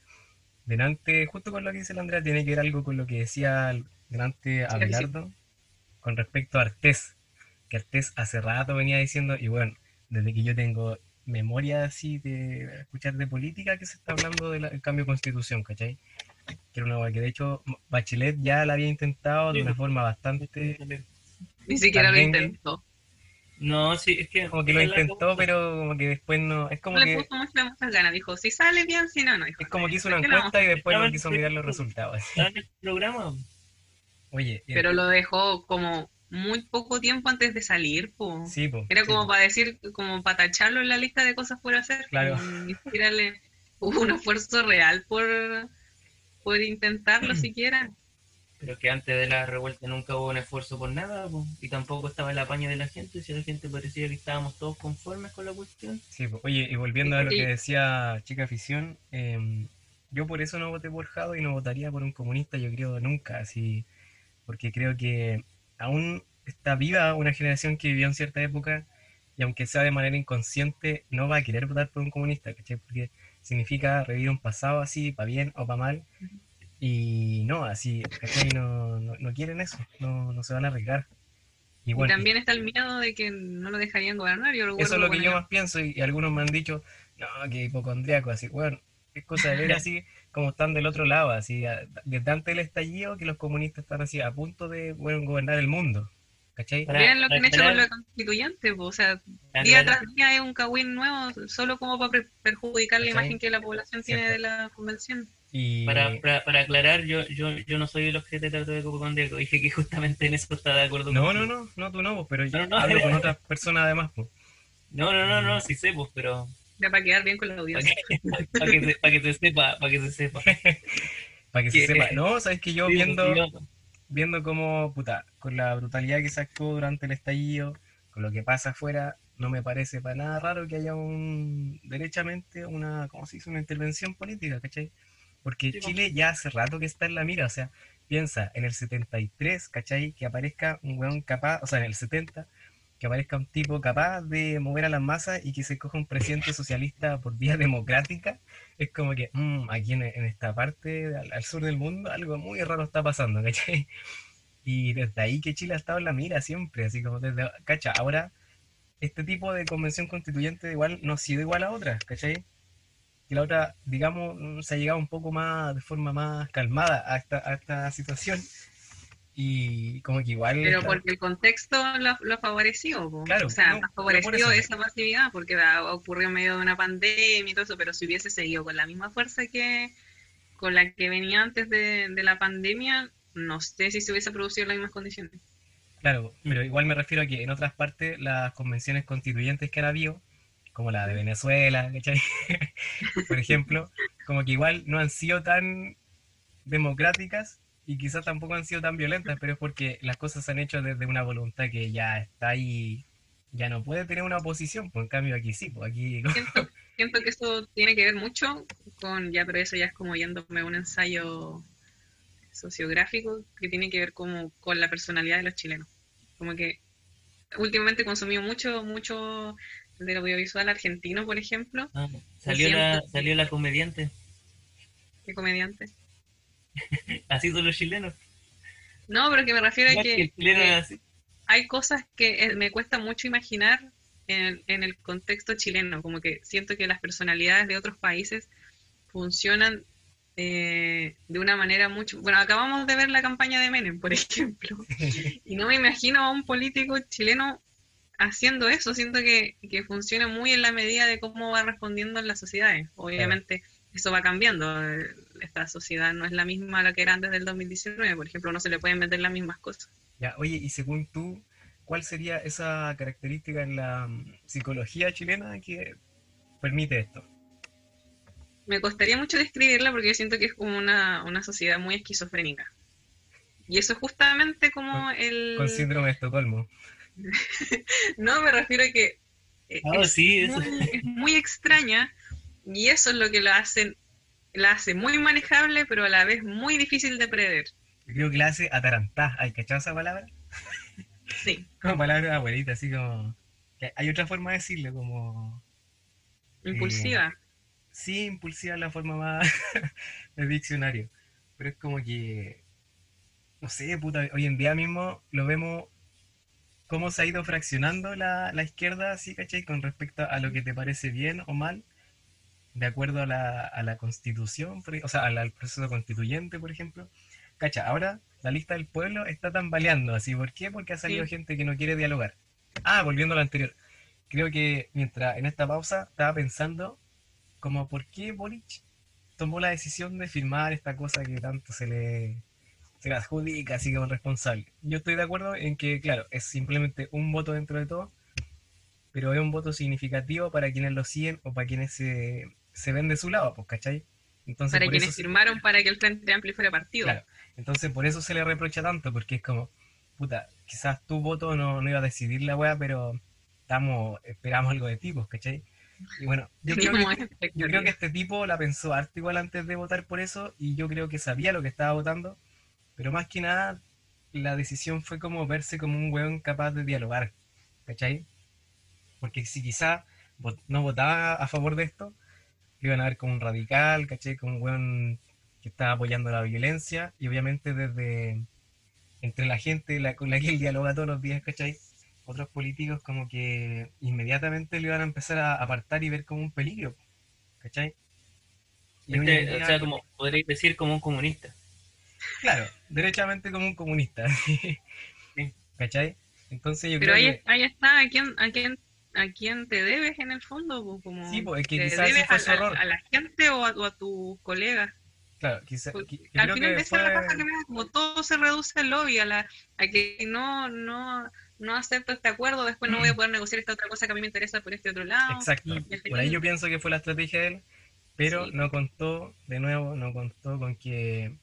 delante, justo con lo que dice la Andrea, tiene que ver algo con lo que decía el- delante Abelardo con respecto a Artés, que Artés hace rato venía diciendo, y bueno, desde que yo tengo memoria así de escuchar de política, que se está hablando del cambio de constitución, ¿cachai? Que era una hueá que de hecho Bachelet ya la había intentado de una forma bastante... Ni siquiera lo intentó. No, sí, es que. Como que lo intentó, pero como que después no... Es como No le que... puso muchas, muchas ganas. Dijo, si sale bien, si no, no. Dijo, Es como que hizo una encuesta y después no quiso mirar los resultados. Estaba en el programa. Oye, eh, Pero lo dejó como muy poco tiempo antes de salir, po. sí, po, Era sí, como po. para decir, como para tacharlo en la lista de cosas por hacer. Claro. como Ni siquiera le hubo un esfuerzo real por, por intentarlo siquiera. Pero que antes de la revuelta nunca hubo un esfuerzo por nada, po, y tampoco estaba el apaño de la gente, si la gente parecía que estábamos todos conformes con la cuestión. Sí, po. Oye, y volviendo a lo que decía Chica Afición, em, yo por eso no voté por Jado y no votaría por un comunista, yo creo nunca, así, porque creo que aún está viva una generación que vivió en cierta época y aunque sea de manera inconsciente, no va a querer votar por un comunista, ¿cachai? Porque significa revivir un pasado así, para bien o para mal, y no, así, ¿cachai? No, no, no quieren eso, no, no se van a arriesgar. Y también está el miedo de que no lo dejarían gobernar. Yo eso es lo que yo más pienso y, y algunos me han dicho, no, que hipocondriaco, así, bueno, es cosa de ver así como están del otro lado, así, desde antes del estallido que los comunistas están así a punto de, bueno, gobernar el mundo, ¿cachai? Vean lo que han hecho con los constituyentes, po, o sea, Para día tras día es un cagüín nuevo, solo como para pre- perjudicar la imagen que la población tiene Cierto. de la convención. Y Para, para, para aclarar, yo, yo, yo no soy el objeto de trato de hipocondríaco. Dije que justamente en eso está de acuerdo no, contigo. no, no, no, tú no, pues, pero yo No, no. hablo con otras personas además, pues. No, no, no, no, sí sé, pues, pero Ya para quedar bien con la para audiencia. que, para que, se, para que se sepa, para que se sepa. para que se sepa. No, sabes que yo Sí, viendo, pues, yo- viendo cómo, puta, con la brutalidad que se actuó durante el estallido, con lo que pasa afuera, no me parece para nada raro que haya un, derechamente, una, ¿cómo se dice? Una intervención política, ¿cachai? Porque Sí, po. Chile ya hace rato que está en la mira, o sea, piensa, en el 73, ¿cachai? Que aparezca un weón capaz, o sea, en el 70, que aparezca un tipo capaz de mover a las masas y que se coja un presidente socialista por vía democrática, es como que mm, aquí en, en esta parte, al, al sur del mundo, algo muy raro está pasando, ¿cachai? Y desde ahí que Chile ha estado en la mira siempre, así como desde, ¿cachai? Ahora, este tipo de convención constituyente igual no ha sido igual a otras, ¿cachai? Que la otra, digamos, se ha llegado un poco más, de forma más calmada a esta, a esta situación. Y como que igual... Pero porque el contexto lo, lo favoreció, po. Claro, o sea, no, eso. esa masividad porque ocurrió en medio de una pandemia y todo eso, pero si hubiese seguido con la misma fuerza que con la que venía antes de, de la pandemia, no sé si se hubiese producido en las mismas condiciones. Claro, pero igual me refiero a que en otras partes las convenciones constituyentes que han habido, como la de Venezuela. Por ejemplo, como que igual no han sido tan democráticas y quizás tampoco han sido tan violentas, pero es porque las cosas se han hecho desde una voluntad que ya está ahí, ya no puede tener una oposición, pues en cambio aquí sí, pues aquí... Siento, siento que eso tiene que ver mucho con, ya, pero eso ya es como yéndome a un ensayo sociográfico que tiene que ver como con la personalidad de los chilenos. Como que últimamente consumí mucho, mucho del audiovisual argentino, por ejemplo, ah, salió, la, salió la comediante. que comediante. Así son los chilenos. No, pero que me refiero a que, el así. hay cosas que eh, me cuesta mucho imaginar en, en el contexto chileno, como que siento que las personalidades de otros países funcionan eh, de una manera mucho... Bueno, acabamos de ver la campaña de Menem, por ejemplo, y no me imagino a un político chileno haciendo eso, siento que, que funciona muy en la medida de cómo va respondiendo en las sociedades. Obviamente eso va cambiando, eh, esta sociedad no es la misma a la que era antes del 2019, por ejemplo, no se le pueden vender las mismas cosas. Ya, oye, y según tú, ¿cuál sería esa característica en la mm, psicología chilena que permite esto? me costaría mucho describirla porque yo siento que es como una, una sociedad muy esquizofrénica. Y eso es justamente como el... Con síndrome de Estocolmo. no, me refiero a que Ah, es, sí, eso. muy, es muy extraña y eso es lo que la hacen la hace muy manejable, pero a la vez muy difícil de prever. Yo creo que la hace atarantar. ¿Hay cachado esa palabra? Sí, Como palabra de abuelita, así como... Hay otra forma de decirlo, como... impulsiva. Sí, impulsiva es la forma más del diccionario. Pero es como que... No sé, puta, hoy en día mismo lo vemos cómo se ha ido fraccionando la, la izquierda, ¿sí, cachai? Con respecto a lo que te parece bien o mal, de acuerdo a la, a la constitución, ej- o sea, al, al proceso constituyente, por ejemplo. Cacha, ahora la lista del pueblo está tambaleando, así, ¿por qué? Porque ha salido Sí. gente que no quiere dialogar. Ah, volviendo a lo anterior. Creo que mientras en esta pausa estaba pensando como por qué Boric tomó la decisión de firmar esta cosa que tanto se le, se le adjudica así como responsable. Yo estoy de acuerdo en que, claro, es simplemente un voto dentro de todo, pero es un voto significativo para quienes lo siguen o para quienes se, se ven de su lado, pues, ¿cachai? Entonces, para quienes se- firmaron para que el Frente Amplio fuera partido. Claro. Entonces, por eso se le reprocha tanto, porque es como, puta, quizás tu voto no, no iba a decidir la weá, pero estamos, esperamos algo de ti, pues, ¿cachai? Y bueno, yo creo, que, expectativas. yo creo que este tipo la pensó harto igual antes de votar por eso, y yo creo que sabía lo que estaba votando, pero más que nada, la decisión fue como verse como un weón capaz de dialogar, ¿cachai? Porque si quizá no votaba a favor de esto, iban a ver como un radical, ¿cachai? Como un weón que estaba apoyando la violencia y obviamente desde entre la gente la, con la que él dialoga todos los días, ¿cachai? Otros políticos como que inmediatamente lo iban a empezar a apartar y ver como un peligro, ¿cachai? Y Este, día, o sea, como podréis decir como un comunista. claro, derechamente como un comunista, ¿cachai? Entonces yo Pero creo ahí, que ahí está, ¿a quién, a, quién, ¿a quién te debes en el fondo? Como Sí, pues, es que ¿Te quizás ese fue a, su a- error. a la gente o a, o a tus colegas? claro, quizá, Porque qui- yo al creo final que esa es la fue- paja que me da, como todo se reduce al lobby, a, la, a que no, no, no acepto este acuerdo, después no voy a poder negociar esta otra cosa que a mí me interesa por este otro lado. Exacto. Por ahí yo pienso que fue la estrategia de él, pero Sí. no contó, de nuevo, no contó con que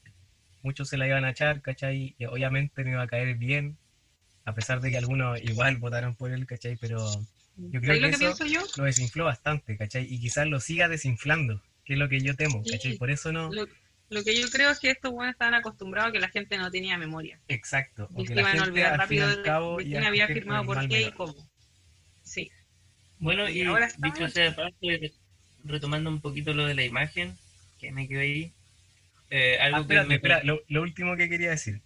muchos se la iban a echar, ¿cachai? Y obviamente no iba a caer bien, a pesar de que algunos igual votaron por él, ¿cachai? Pero yo creo ¿Sabes lo que que eso- pienso yo? lo desinfló bastante, ¿cachai? Y quizás lo siga desinflando, que es lo que yo temo, Sí. ¿cachai? Por eso no... Lo, lo que yo creo es que estos buenos estaban acostumbrados a que la gente no tenía memoria. Exacto. Y que se la iban a gente olvidar al fin y rápido al de, cabo de quién había firmado por qué y cómo. Sí. Bueno, Y y ahora estamos- dicho sea de paso, retomando un poquito lo de la imagen, que me quedó ahí. eh, algo Ah, que espérate, me espera, lo, lo último que quería decir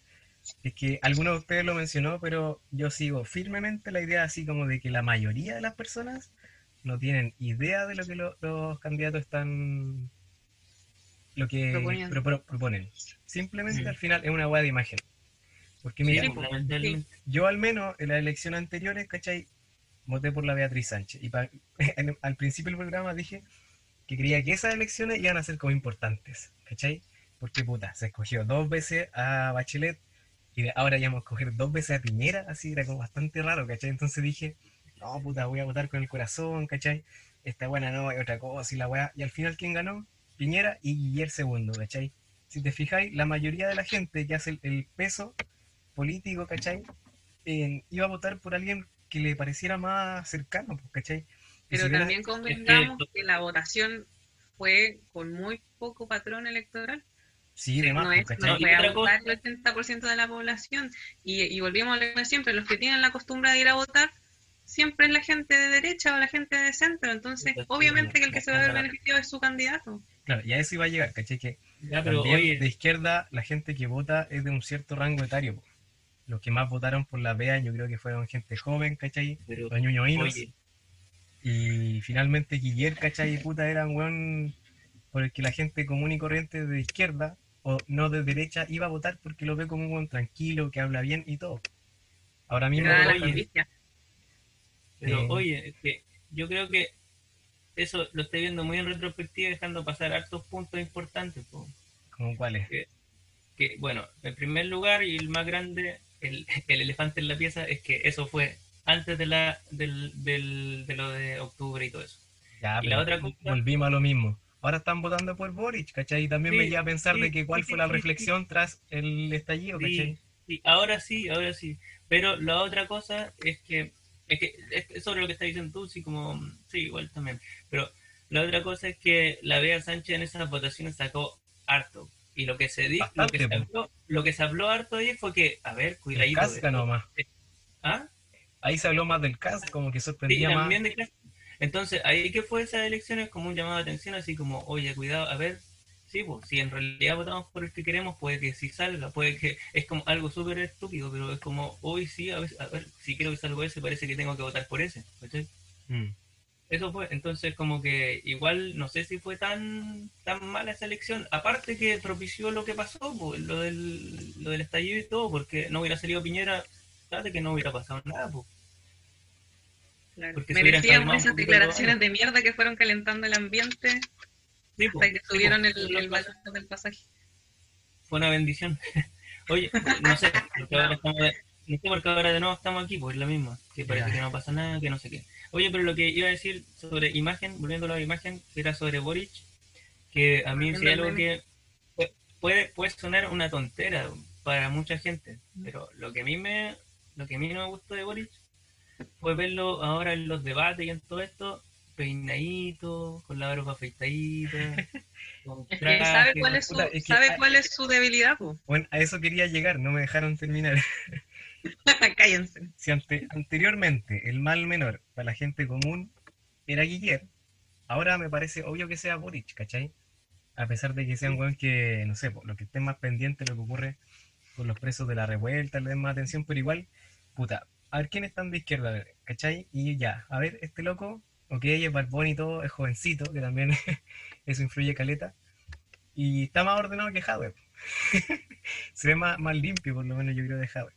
es que alguno de ustedes lo mencionó, pero yo sigo firmemente la idea así como de que la mayoría de las personas no tienen idea de lo que lo- los candidatos están lo que Proponiendo. pro- pro- proponen. Simplemente Mm. al final es una hueá de imagen. Porque mira, Sí, pues, yo al menos en las elecciones anteriores, ¿cachai? Voté por la Beatriz Sánchez. Y pa- en- al principio del programa dije que creía que esas elecciones iban a ser como importantes, ¿cachai? Porque puta, se escogió dos veces a Bachelet y ahora ya vamos a escoger dos veces a Piñera, así era como bastante raro, ¿cachai? Entonces dije, no, puta, voy a votar con el corazón, ¿cachai? Esta buena no, es otra cosa y la weá. Y al final, ¿quién ganó? Piñera y Guillermo segundo, ¿cachai? Si te fijáis, la mayoría de la gente que hace el, el peso político, ¿cachai? Eh, iba a votar por alguien que le pareciera más cercano, pues, ¿cachai? Pero si también convengamos que la votación fue con muy poco patrón electoral. Sí, de más, no es, no Y fue a otra votar el 80% de la población. Y, y volvimos a lo de siempre, los que tienen la costumbre de ir a votar siempre es la gente de derecha o la gente de centro. Entonces, Sí, obviamente que el que se va a ver claro. beneficiado es su candidato. Claro, y a eso iba a llegar, ¿cachai? Que Ya, pero oye, de izquierda la gente que vota es de un cierto rango etario. po. Los que más votaron por la BEA yo creo que fueron gente joven, ¿cachai? pero, Los ñoñoínos. Y finalmente Guillermo, ¿cachai? Y puta era un weón por el que la gente común y corriente de izquierda o no de derecha iba a votar porque lo ve como un tranquilo, que habla bien y todo. Ahora mismo... La oye, pero oye, es que yo creo que eso lo estoy viendo muy en retrospectiva, dejando pasar hartos puntos importantes. po. ¿Cómo cuáles? que, bueno, en primer lugar y el más grande, el, el elefante en la pieza, es que eso fue antes de la del, del, de lo de octubre y todo eso. Ya, Y la pero otra cosa- volvimos a lo mismo. Ahora están votando por Boric, ¿cachai? Y también me Sí, iba a pensar sí, de que cuál sí, fue la sí, sí. reflexión tras el estallido, Sí, ¿cachai? sí, ahora sí, ahora sí. Pero la otra cosa es que, es que es sobre lo que está diciendo tú, sí, como, sí, igual también. Pero la otra cosa es que la Bea Sánchez en esas votaciones sacó harto. Y lo que se dijo, lo que se habló, lo que se habló harto ayer fue que, a ver, cuidadito. casca de- nomás. ¿Ah? Ahí se habló más del CAS, como que Sí, sorprendía más. también de clase. Entonces, ahí que fue esas elecciones como un llamado de atención, así como, oye, cuidado, a ver, sí, pues, si en realidad votamos por el que queremos, puede que sí salga, puede que es como algo súper estúpido, pero es como, hoy sí, a ver, a ver, si quiero que salga ese, parece que tengo que votar por ese, ¿cachai? Mm. Eso fue, entonces como que igual no sé si fue tan tan mala esa elección, aparte que propició lo que pasó, pues, lo del, lo del estallido y todo, porque no hubiera salido Piñera, fíjate que no hubiera pasado nada, pues. Claro. Porque se hubieran Merecíamos esas declaraciones de mierda que fueron calentando el ambiente Sí, hasta pues, que sí, subieron pues, el, lo el valor del pasaje. fue una bendición. Oye, no sé, porque ahora estamos de, no sé porque ahora de nuevo estamos aquí, pues es la misma, que parece que no pasa nada, que no sé qué. Oye, pero lo que iba a decir sobre imagen, volviendo a la imagen, que era sobre Boric, que a mí sí algo que pu- puede, puede sonar una tontera para mucha gente, pero lo que a mí me, lo que a mí no me gustó de Boric fue verlo ahora en los debates y en todo esto, peinadito, con la barba afeitadita, con Es que traje, sabe cuál es su, puta, es que sabe hay- cuál es su debilidad, po. Bueno, a eso quería llegar, no me dejaron terminar. Cállense. Si ante- anteriormente el mal menor para la gente común era Guillermo, ahora me parece obvio que sea Boric, ¿cachai? A pesar de que sea un weón que, no sé, lo que esté más pendiente lo que ocurre con los presos de la revuelta, le den más atención, pero igual, puta, a ver quién están de izquierda, ¿cachai? Y ya, a ver, este loco, ok, es barbón y todo, es jovencito, que también eso influye caleta, y está más ordenado que Jadwe. Se ve más, limpio, por lo menos yo creo, de Jadwe.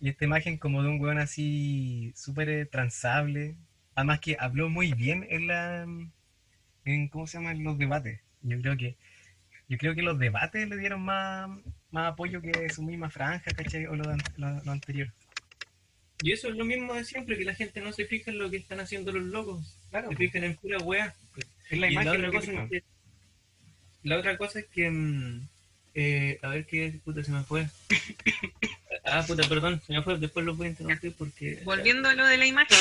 Y esta imagen como de un weón así súper transable. Además que habló muy bien en la en cómo se llama en los debates. Yo creo que yo creo que los debates le dieron más, más apoyo que su misma franja, ¿cachai? O lo, lo- lo anterior. Y eso es lo mismo de siempre, que la gente no se fija en lo que están haciendo los locos, Claro, se fijan en pura weá. es la Y la imagen otra, lo que cosa es que, la otra cosa es que, mm, eh, a ver qué puta se me fue. Ah, puta, perdón, se me fue, después lo voy a interrumpir porque... Volviendo a lo de la imagen,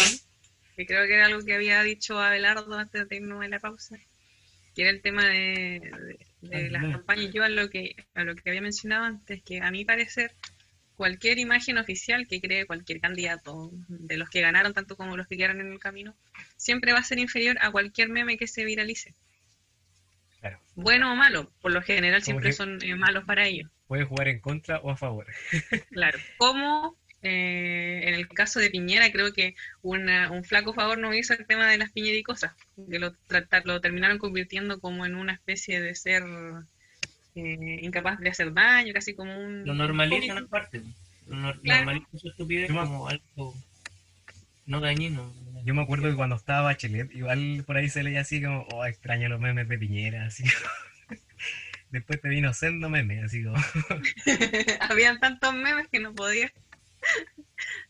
que creo que era algo que había dicho Abelardo antes de irnos a la pausa, que era el tema de, de- de Ah, las no. campañas. Yo a lo que a lo que había mencionado antes, que a mi parecer, cualquier imagen oficial que cree cualquier candidato, de los que ganaron tanto como los que quedaron en el camino, siempre va a ser inferior a cualquier meme que se viralice. Claro. Bueno o malo, por lo general siempre son eh, malos para ellos. Puede jugar en contra o a favor. Claro, como eh, en el caso de Piñera, creo que una- un flaco favor no hizo el tema de las piñericosas, que lo, trata- lo terminaron convirtiendo como en una especie de ser eh, incapaz de hacer daño, casi como un... Lo normalizan aparte. Lo nor- Claro. normalizan su estupidez como algo no dañino. Yo me acuerdo que cuando estaba Bachelet, igual por ahí se leía así como, oh, extraño los memes de Piñera, así Después te vino sendo memes, así como, Habían tantos memes que no podía.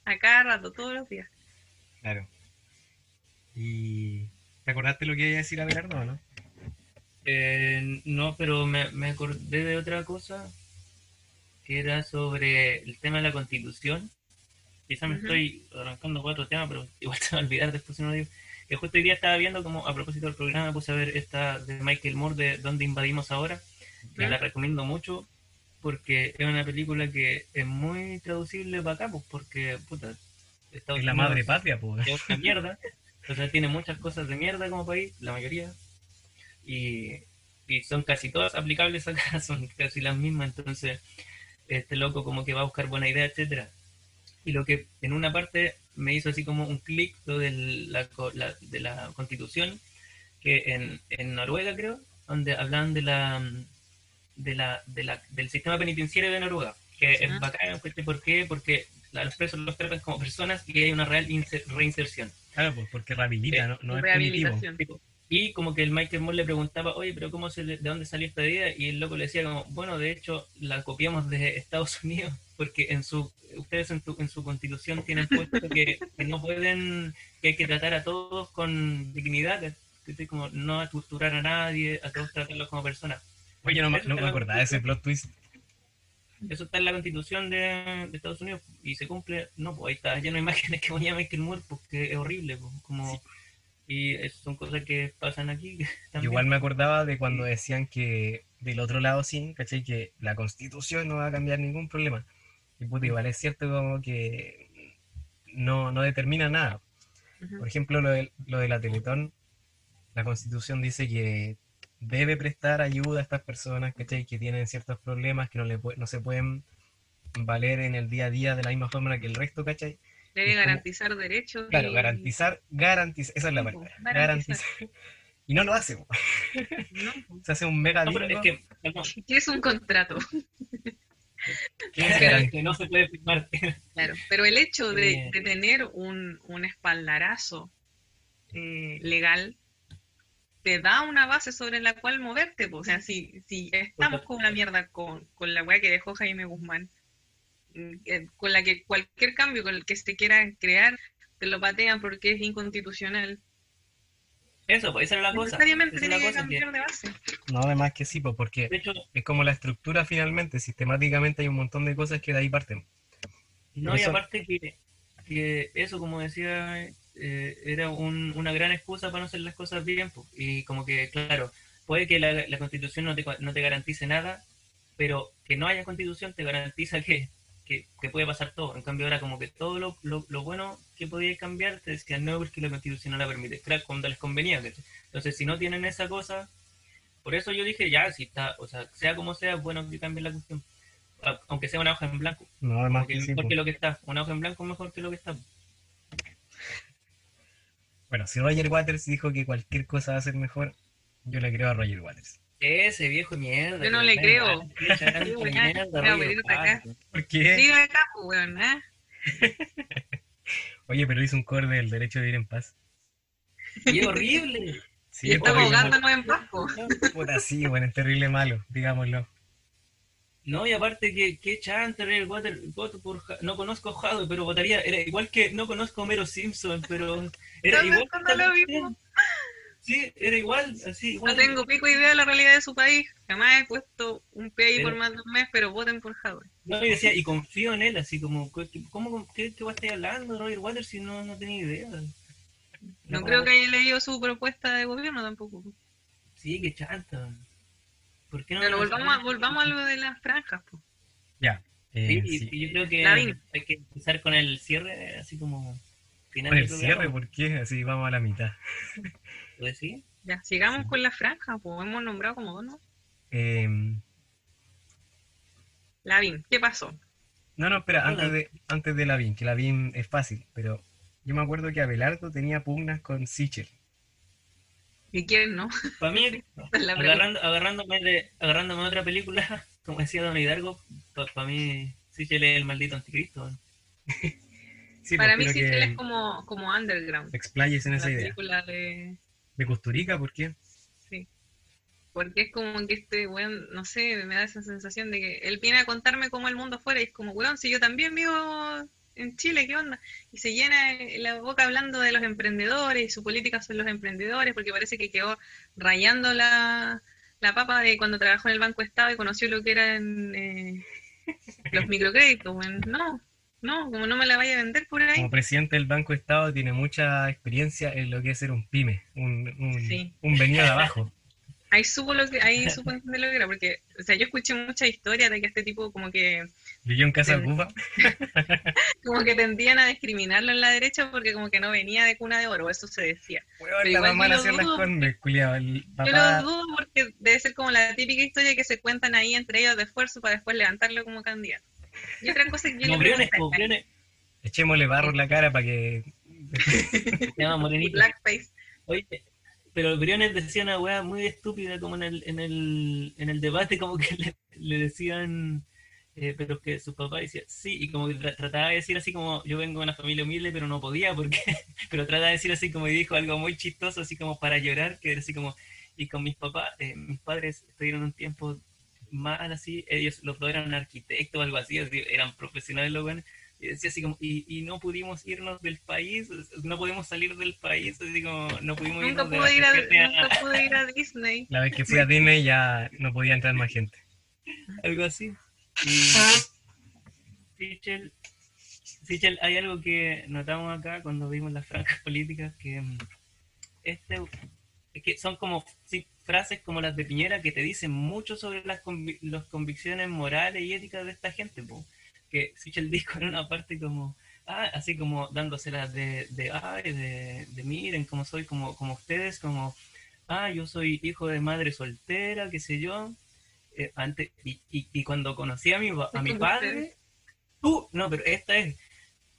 A cada rato, todos los días. claro. Y ¿te acordaste lo que iba a decir Abelardo, o no? Eh, no, pero me, me acordé de otra cosa que era sobre el tema de la constitución. Quizá me estoy arrancando cuatro temas, pero igual se va a olvidar después si no digo. Que justo hoy día estaba viendo, como a propósito del programa, puse a ver esta de Michael Moore de ¿Dónde invadimos ahora? Que la recomiendo mucho porque es una película que es muy traducible para acá, pues porque, puta, Estados Es la Unidos madre patria, pues. es una mierda. O sea, tiene muchas cosas de mierda como país, la mayoría. Y, y son casi todas aplicables acá, son casi las mismas. Entonces, este loco como que va a buscar buena idea, etcétera. Y lo que en una parte me hizo así como un clic lo de la, co- la- de la constitución, que en, en Noruega creo, donde hablan de la, de la, de la del sistema penitenciario de Noruega, que es Ah. bacán, ¿por qué? Porque a los presos los tratan como personas y hay una real inser- reinserción. Claro, pues porque rehabilita, no, no es punitivo. Y como que el Michael Moore le preguntaba, oye, pero ¿cómo se le- ¿de dónde salió esta idea? Y el loco le decía como, bueno, de hecho la copiamos de Estados Unidos, porque en su ustedes en, tu- en su constitución tienen puesto que, que no pueden, que hay que tratar a todos con dignidad, ¿cachai? como no torturar a nadie, a todos tratarlos como personas. Oye, no, no me acordaba de ese plot twist. Eso está en la constitución de, de Estados Unidos y se cumple. No, pues ahí está lleno de imágenes que ponía Michael Moore porque es horrible. pues, como, Y son cosas que pasan aquí. también. Igual me acordaba de cuando decían que del otro lado sí, ¿cachai? Que la constitución no va a cambiar ningún problema. Y puta, igual es cierto como que no, no determina nada. Ujú. Por ejemplo, lo de, lo de la Teletón, la constitución dice que debe prestar ayuda a estas personas, ¿cachai? Que tienen ciertos problemas que no, le, no se pueden valer en el día a día de la misma forma que el resto, ¿cachai? Debe como- garantizar derechos. Claro, y- garantizar, garantizar, esa es la palabra, garantizar. garantizar. Y no lo hace. ¿no? se hace un mega No, pero es que, ¿Qué es un contrato? que es Garan- que no se puede firmar. Claro, pero el hecho de, Eh. de tener un, un espaldarazo eh, legal te da una base sobre la cual moverte. po. O sea, si, si estamos con una mierda con, con la weá que dejó Jaime Guzmán, con la que cualquier cambio con el que se quiera crear, te lo patean porque es inconstitucional. Eso, pues esa era la cosa. Necesariamente Esa es tiene que cambiar de base. No, además que sí, po, porque de hecho, es como la estructura finalmente, sistemáticamente hay un montón de cosas que de ahí parten. No, y aparte que, que eso, como decía, eh, era un- una gran excusa para no hacer las cosas bien. po. Y como que, claro, puede que la, la constitución no te, no te garantice nada, pero que no haya constitución te garantiza que, que, que puede pasar todo. En cambio, ahora como que todo lo, lo, lo bueno que podía cambiar te decían no, porque la constitución no la permite. Claro, cuando les convenía. ¿cachai? Entonces, si no tienen esa cosa, por eso yo dije, ya, si está, o sea, sea como sea, es bueno que cambien la cuestión. Aunque sea una hoja en blanco. No, además Porque que sí, mejor que lo que está. Una hoja en blanco es mejor que lo que está. Bueno, si Roger Waters dijo que cualquier cosa va a ser mejor, yo le creo a Roger Waters. Ese viejo mierda. Yo no le creo. Sí. ¿Por qué? Sigue acá, pues, weón, ¿eh? Oye, pero hizo un core del derecho de vivir en paz. Y es horrible. Sí, y es estamos ahogándonos en Pasco. Puta, sí, bueno, es terrible malo, digámoslo. No, y aparte que, que chanta Roger Waters, voto por no conozco a Jado, pero votaría, era igual que no conozco a Homero Simpson, pero era ¿Dónde igual. lo mismo? Sí, era igual, así, igual. No tengo pico idea de la realidad de su país. Jamás he puesto un pie ahí por más de un mes, pero voten por Jadwe. No, y decía, y confío en él, así como, ¿qué- ¿cómo, qué, qué va a estar hablando Roger Waters si no, no tenía idea? No creo que haya leído su propuesta de gobierno tampoco. Sí, que chanta. ¿Por qué no? Pero volvamos a, volvamos a lo de las franjas. po. Ya. eh, Sí, y- sí. y yo creo que hay que empezar con el cierre, así como final Con el cierre, ¿por qué? Así vamos a la mitad. ¿lo decís? Ya, sigamos Sí. con las franjas. Pues hemos nombrado como dos, ¿no? Eh, Lavín, ¿qué pasó? no, no, espera, antes de, antes de Lavín, que Lavín es fácil, pero yo me acuerdo que Abelardo tenía pugnas con Sichel. ¿Y quién no? Para mí, la agarrando, agarrándome, de, agarrándome a otra película, como decía Don Hidalgo, para mí, Sichel es el maldito anticristo. Sí, Para pues, mí que es como, como underground. explayes en La esa idea. película de... ¿De Custurica? ¿Por qué? Sí. Porque es como que este weón, no sé, me da esa sensación de que él viene a contarme cómo el mundo afuera y es como, weón, si yo también vivo en Chile, ¿qué onda? Y se llena la boca hablando de los emprendedores y su política son los emprendedores porque parece que quedó rayando la, la papa de cuando trabajó en el Banco Estado y conoció lo que eran eh, los microcréditos, weón. No, no, como no me la vaya a vender por ahí. Como presidente del Banco Estado tiene mucha experiencia en lo que es ser un pyme, un, un, Sí. un venido de abajo. ahí supo lo que, ahí supo entender lo que era, porque, o sea, yo escuché muchas historias de que este tipo como que Vivió en Casa Sí. Cuba. como que tendían a discriminarlo en la derecha porque como que no venía de cuna de oro, eso se decía. Pero la igual mamá yo dudo. Culiao. El lo dudo porque debe ser como la típica historia que se cuentan ahí entre ellos de esfuerzo para después levantarlo como candidato. Y otra cosa que yo No, le Briones, pregunté, po, Briones, echémosle barro en la cara para que. se llama Morenito. Blackface, Oye, pero Briones decía una weá muy estúpida como en el, en el, en el debate, como que le, le decían, eh, pero que su papá decía sí, y como que tra- trataba de decir así como yo vengo de una familia humilde, pero no podía, porque, pero trataba de decir así como y dijo algo muy chistoso, así como para llorar, que era así como, y con mis papás, eh, mis padres estuvieron un tiempo mal así, ellos los dos eran arquitectos o algo así, así, eran profesionales los buenos, Y decía así como, y, y no pudimos irnos del país, no pudimos salir del país, así como, no pudimos Nunca irnos de pude, ir a, nunca pude ir a Disney. La vez que fui a Disney ya no podía entrar más gente. algo así. Y Sichel, Sichel, hay algo que notamos acá cuando vimos las franjas políticas que mm, este es que son como sí, frases como las de Piñera que te dicen mucho sobre las convi- las convicciones morales y éticas de esta gente, po. que Sichel dijo en una parte como ah, así como dándoselas de, de ay, de, de miren cómo soy como, como ustedes, como ah, yo soy hijo de madre soltera, qué sé yo. Eh, antes, y, y, y cuando conocí a mi, a mi padre, ustedes. tú, no, pero esta es,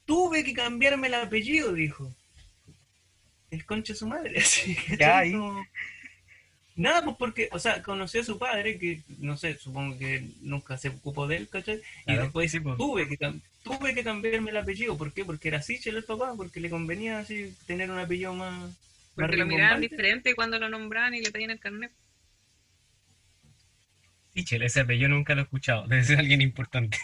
tuve que cambiarme el apellido, dijo. El concha de su madre, así que Ya, ahí. como- Nada, pues porque, o sea, conoció a su padre, que no sé, supongo que nunca se ocupó de él, ¿cachai? Y Claro, después sí, pues. tuve que, tuve que cambiarme el apellido, ¿por qué? Porque era Sichel el papá, porque le convenía así tener un apellido más... más Porque lo miraban diferente cuando lo nombraban y le pedían el carnet. Sichel, ese apellido nunca lo he escuchado. Debe ser alguien importante.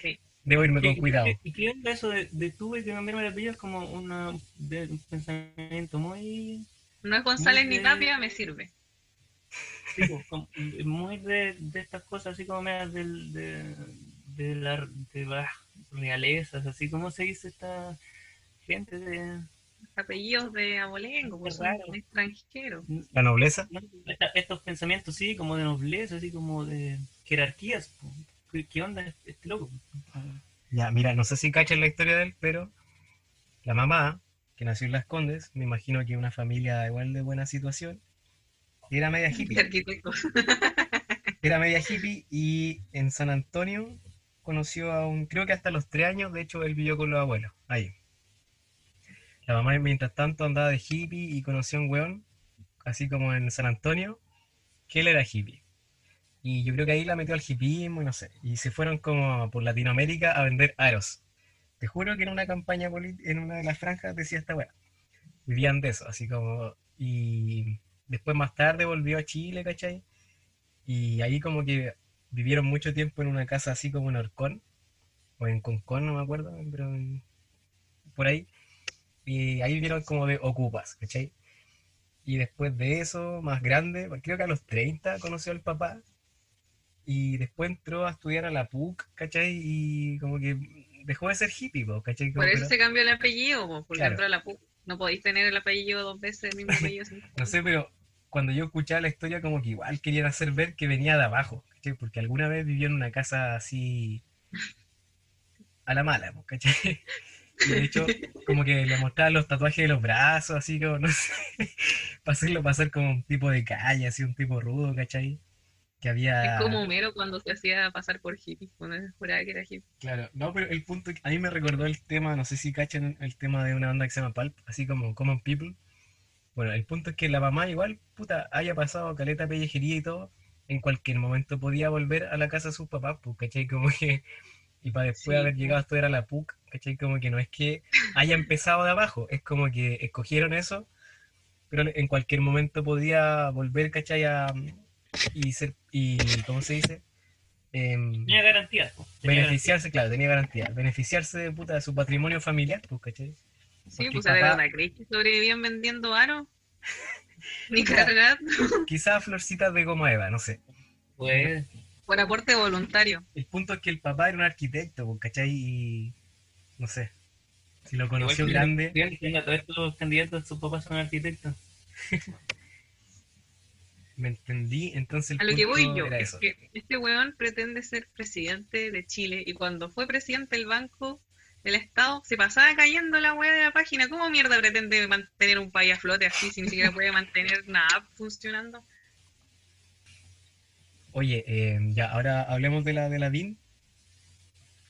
Sí. Debo irme con ¿Qué- cuidado. ¿Y qué onda eso de, de tuve que cambiarme el apellido? Es como una, de, un pensamiento muy... No es González Muy ni de- Tapia, me sirve. Sí, pues, como- muy de, de estas cosas así como medias del, de, de la de las realezas, así como se dice esta gente de... Apellidos de abolengo, Qué pues son extranjeros. La nobleza. estos pensamientos, sí, como de nobleza, así como de jerarquías. po. ¿Qué, qué onda este, este loco? Ya, mira, no sé si cachan la historia de él, pero la mamá, que nació en Las Condes, me imagino que una familia igual de buena situación, era media hippie. arquitectos. Era media hippie y en San Antonio conoció a un, creo que hasta los tres años, de hecho él vivió con los abuelos, ahí. La mamá mientras tanto andaba de hippie y conoció a un weón, así como en San Antonio, que él era hippie. Y yo creo que ahí la metió al hippismo y no sé. Y se fueron como por Latinoamérica a vender aros. Te juro que en una campaña política, en una de las franjas decía esta weá. Vivían de eso, así como... Y después más tarde volvió a Chile, ¿cachai? Y ahí como que vivieron mucho tiempo en una casa así como en Orcón, o en Concón, no me acuerdo, pero por ahí. Y ahí vivieron como de ocupas, ¿cachai? Y después de eso, más grande, creo que a los 30 conoció al papá. Y después entró a estudiar a la PUC, ¿cachai? Y como que dejó de ser hippie, ¿cachai? Como Por eso se cambió el apellido, po, porque Claro. entró a la PUC. No podéis tener el apellido dos veces, el mismo apellido. sin- No sé, pero cuando yo escuchaba la historia, como que igual querían hacer ver que venía de abajo, ¿cachai? Porque alguna vez vivió en una casa así a la mala, ¿cachai? Y de hecho, como que le mostraban los tatuajes de los brazos, así como, no sé, para hacerlo pasar como un tipo de calle, así un tipo rudo, ¿cachai? Que había... Es como Homero cuando se hacía pasar por hippie, cuando se juraba que era hippie. Claro, no, pero el punto, a mí me recordó el tema, no sé si cachan el tema de una banda que se llama Pulp, así como Common People. Bueno, el punto es que la mamá igual, puta, haya pasado caleta pellejería y todo, en cualquier momento podía volver a la casa de sus papás, pues, ¿cachai? Como que, y para después Sí, haber llegado a estudiar a la PUC, ¿cachai? Como que no es que haya empezado de abajo, es como que escogieron eso, pero en cualquier momento podía volver, ¿cachai? A, y ser, y, ¿cómo se dice? Em, Tenía garantías. beneficiarse, claro, tenía garantía. Beneficiarse de puta de su patrimonio familiar, pues, ¿cachai? Sí, pues a ver, ¿la creéis que sobrevivían vendiendo aro? Ni cargar Quizás florcitas de goma eva, no sé. Pues, por aporte voluntario. El punto es que el papá era un arquitecto, pues, ¿cachai? Y no sé. Si lo conoció igual grande, venga, todos estos candidatos, sus papás son arquitectos. me entendí, entonces el A lo que voy punto yo, es que este weón pretende ser presidente de Chile y cuando fue presidente del Banco del Estado se pasaba cayendo la weá de la página. ¿Cómo mierda pretende mantener un país a flote así si ni siquiera puede mantener nada funcionando? Oye, eh, ya, ahora hablemos de la de la DIN.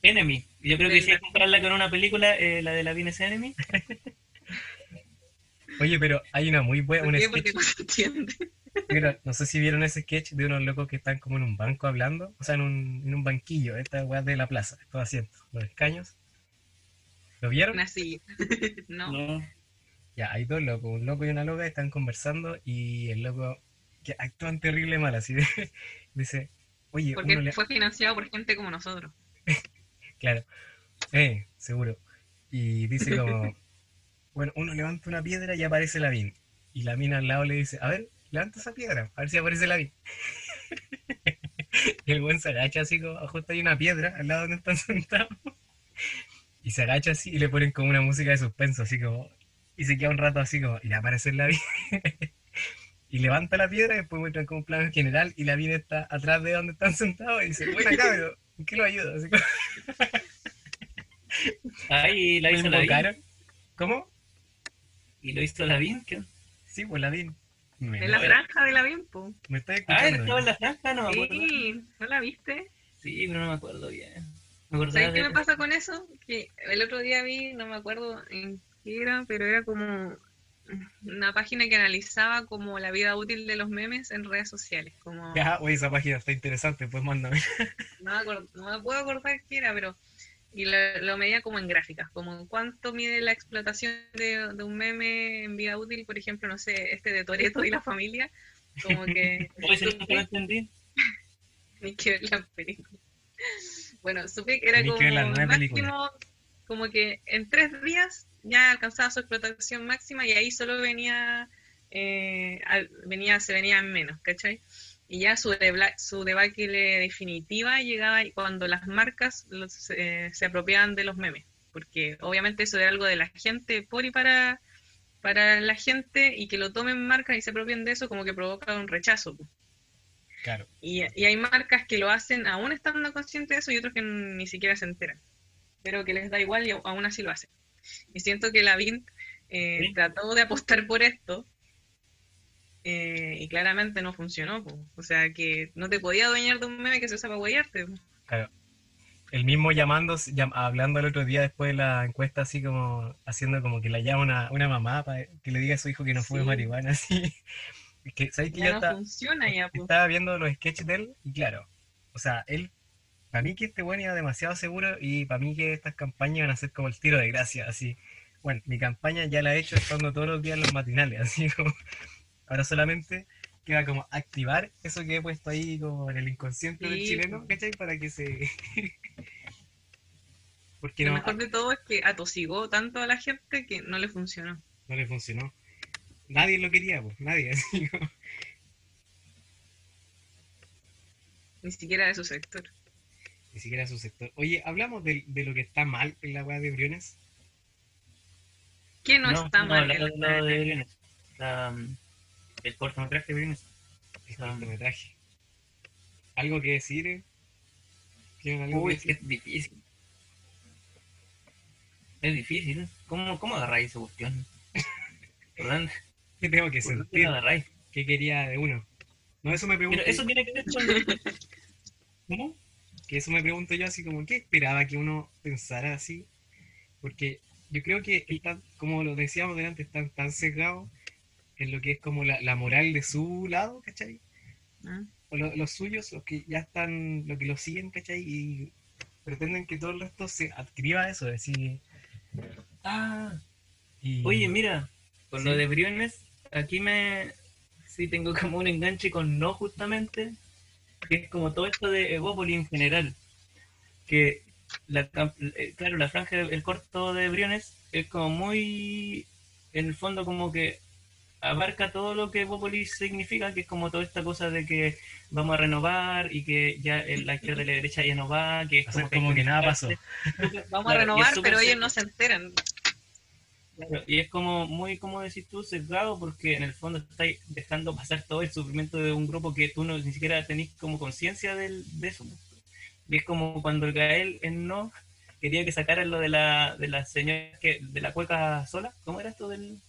Enemy. Yo creo que si hay que compararla con una película, eh, la de la Vines Enemy. Oye, pero hay una muy buena, ¿Por un qué? sketch, Porque no se entiende. mira, no sé si vieron ese sketch de unos locos que están como en un banco hablando, o sea, en un, en un banquillo, esta weá de la plaza, estos asientos, los escaños. ¿Lo vieron? Una silla. no. No. Ya, hay dos locos, un loco y una loca están conversando y el loco que actúan terrible mal, así de, dice, oye, uno Porque le, fue financiado por gente como nosotros. claro, eh, seguro. Y dice como, bueno, uno levanta una piedra y aparece la vin. Y la mina al lado le dice, a ver, levanta esa piedra, a ver si aparece la vin. y el buen se agacha así como, justo hay una piedra al lado donde están sentados. Y se agacha así y le ponen como una música de suspenso, así como, y se queda un rato así como, y aparece la vin. y levanta la piedra y después muestran como un plano general y la vin está atrás de donde están sentados y dice, buena cabrón, ¿en qué lo ayuda? Así como, Ahí la hizo la. ¿Cómo? Y lo hizo la ¿qué? Sí, pues la vin. Me, En la franja de la Bimpo. me está Ah, escuchando. estaba en la franja, no me acuerdo. Sí, ¿no la viste? Sí, pero no me acuerdo bien. ¿Sabes qué me pasa con eso? Que el otro día vi, no me acuerdo en qué era, pero era como una página que analizaba como la vida útil de los memes en redes sociales. Como, Ya, oye, esa página está interesante, pues mándame. no, me acuerdo- no me puedo acordar qué era, pero y lo, lo medía como en gráficas, como cuánto mide la explotación de, de un meme en vida útil, por ejemplo, no sé, este de Toreto y la familia, como que Oye, eso nunca lo entendí. ni que ver la película. Bueno, supe que era como que la máximo, como que en tres días ya alcanzaba su explotación máxima y ahí solo venía, eh, al- venía se venía en menos, ¿cachai? Y ya su, debla- su debacle definitiva llegaba cuando las marcas los, eh, se apropiaban de los memes, porque obviamente eso era algo de la gente por y para, para la gente y que lo tomen marcas y se apropien de eso como que provoca un rechazo. Claro. Y, y hay marcas que lo hacen aún estando conscientes de eso y otros que ni siquiera se enteran, pero que les da igual y aún así lo hacen. Y siento que la VIN eh, Sí. trató de apostar por esto eh, y claramente no funcionó. po. O sea, que no te podía adueñar de un meme que se usa para guayarte. Claro. El mismo llamando, llam- hablando el otro día después de la encuesta, así como haciendo como que la llama una, una mamá para que le diga a su hijo que no fume Sí. marihuana, así. Es que, ¿sabes que Ya yo no estaba, funciona ya. po. estaba viendo los sketches de él? Y claro, o sea, él, para mí que este bueno iba demasiado seguro y para mí que estas campañas van a ser como el tiro de gracia, así. Bueno, mi campaña ya la he hecho estando todos los días en los matinales, así como. Ahora solamente queda como activar eso que he puesto ahí como en el inconsciente del chileno. ¿cachai? Para que se. Porque Lo no, mejor de todo es que atosigó tanto a la gente que no le funcionó. no le funcionó. Nadie lo quería, pues, nadie. Así como- Ni siquiera de su sector. ni siquiera su sector. Oye, hablamos de, de lo que está mal en la weá de Briones. ¿Qué no, está no, mal? de la- lo de Briones. La, um, el cortometraje de Briones. El Ah. cortometraje. ¿Algo que decir? eh? ¿Tienen algo Uy, que es que decir? es difícil. Es difícil. ¿Cómo, cómo agarráis esa cuestión? ¿Qué tengo que ¿Por qué sentir? ¿Qué quería de uno? No, eso me pregunto. Pero eso tiene que ver con... ¿Cómo? Que eso me pregunto yo así como, ¿qué esperaba que uno pensara así? Porque yo creo que están, como lo decíamos delante, están tan sesgados en lo que es como la, la moral de su lado, ¿cachai? ¿Ah? O lo- los suyos, los que ya están, los que lo siguen, ¿cachai? Y pretenden que todo el resto se adscriba a eso, decir... Ah, Y, oye, mira, con Sí. lo de Briones, aquí me... Sí tengo como un enganche con no justamente, que es como todo esto de Evópolis en general. Que, la, eh, claro, la franja, el corto de Briones es como muy, en el fondo como que abarca todo lo que Evópolis significa, que es como toda esta cosa de que vamos a renovar y que ya el- la izquierda y la derecha ya no va, que es como, que nada unificarse. Vamos Claro, a renovar, pero ellos no se enteran. Claro, y es como muy, como decís tú, sesgado, porque en el fondo estáis dejando pasar todo el sufrimiento de un grupo que tú no, ni siquiera tenés como conciencia del- de eso. Y es como cuando el Gael en no quería que sacaran lo de la, de la señora que, de la cueca sola. ¿Cómo era esto del,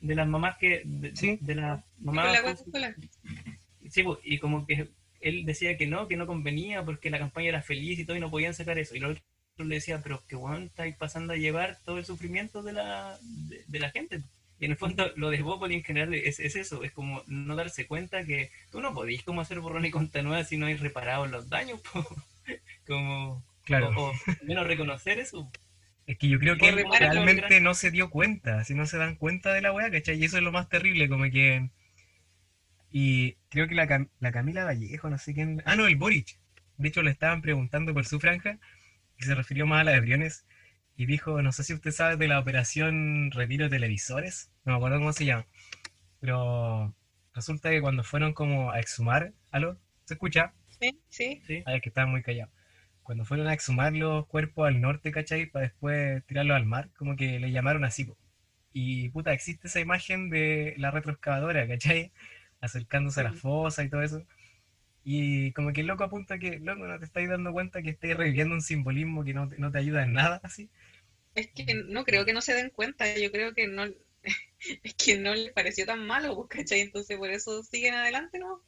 de las mamás que, de, Sí. de las mamás la Coca-Cola. Sí, pues, y como que él decía que no, que no convenía porque la campaña era feliz y todo y no podían sacar eso. Y los otros le decían, pero que weón, estáis pasando a llevar todo el sufrimiento de la, de, de la gente. Y en el fondo lo de Bópoli en general es, es eso, es como no darse cuenta que tú no podís como hacer borrón y cuenta nueva si no hay reparado los daños. po. como, Claro. o, o menos reconocer eso. Es que yo creo que él realmente no se dio cuenta, si no se dan cuenta de la weá, ¿cachai? Y eso es lo más terrible, como que... Y creo que la, Cam- la Camila Vallejo, no sé quién... Ah, no, el Boric. De hecho, le estaban preguntando por su franja, y se refirió más a la de Briones, y dijo, no sé si usted sabe de la operación retiro de televisores, no me acuerdo cómo se llama, pero resulta que cuando fueron como a exhumar, ¿aló? ¿Se escucha? Sí, sí. Sí. Ah, es que estaba muy callado. Cuando fueron a exhumar los cuerpos al norte, ¿cachai? Para después tirarlos al mar, como que le llamaron así. Y puta, existe esa imagen de la retroexcavadora, ¿cachai? Acercándose a la fosa y todo eso. Y como que el loco apunta que, loco, no te estáis dando cuenta que estáis reviviendo un simbolismo que no te, no te ayuda en nada, así. Es que no creo que no se den cuenta, yo creo que no, es que no les pareció tan malo, pues, ¿cachai? Entonces por eso siguen adelante, ¿no?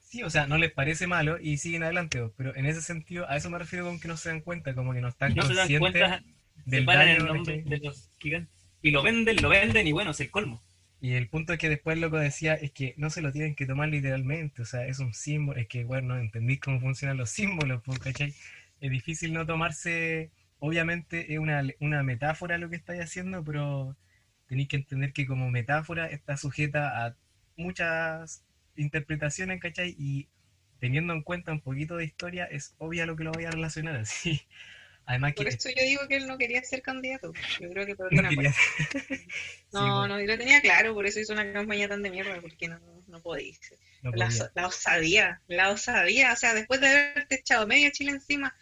Sí, o sea, no les parece malo y siguen adelante, po, pero en ese sentido, a eso me refiero con que no se dan cuenta, como que no están No se dan conscientes se del el daño, nombre ¿cachai? de los gigantes. Y lo venden, lo venden y bueno, es el colmo. Y el punto es que después el loco decía es que no se lo tienen que tomar literalmente, o sea, es un símbolo, es que, bueno, no entendís cómo funcionan los símbolos, pues, ¿cachai? Es difícil no tomarse, obviamente es una, una metáfora lo que estáis haciendo, pero tenéis que entender que como metáfora está sujeta a muchas interpretaciones, ¿cachai? Y teniendo en cuenta un poquito de historia, es obvia lo que lo voy a relacionar así. Además que Por eso yo digo que él no quería ser candidato. Yo creo que por no quería-. Sí, No, no, yo lo tenía claro, por eso hizo una campaña tan de mierda, porque no, no podéis. no La, podía. la osadía, la osadía, o sea, después de haberte echado medio Chile encima,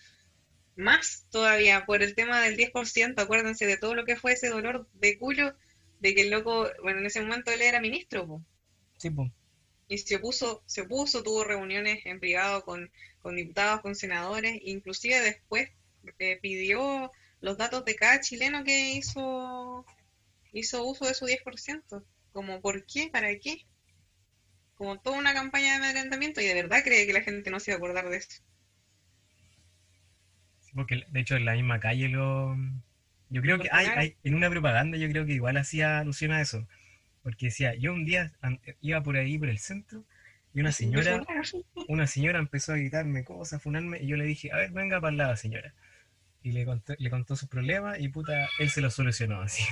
más todavía por el tema del 10%, acuérdense de todo lo que fue ese dolor de culo, de que el loco, bueno, en ese momento él era ministro, po, Sí, pues. y se opuso, se opuso, tuvo reuniones en privado con, con diputados, con senadores, inclusive después eh, pidió los datos de cada chileno que hizo, hizo uso de su 10%, como ¿por qué? ¿Para qué? Como toda una campaña de amedrentamiento y de verdad cree que la gente no se iba a acordar de eso. Sí, porque de hecho en la misma calle lo... Yo creo que hay, hay, en una propaganda yo creo que igual hacía alusión a eso. Porque decía, yo un día iba por ahí por el centro y una señora, una señora empezó a gritarme cosas, a funarme, y yo le dije, a ver, venga para el lado, señora. Y le contó, le contó sus problemas y puta, él se lo solucionó, así.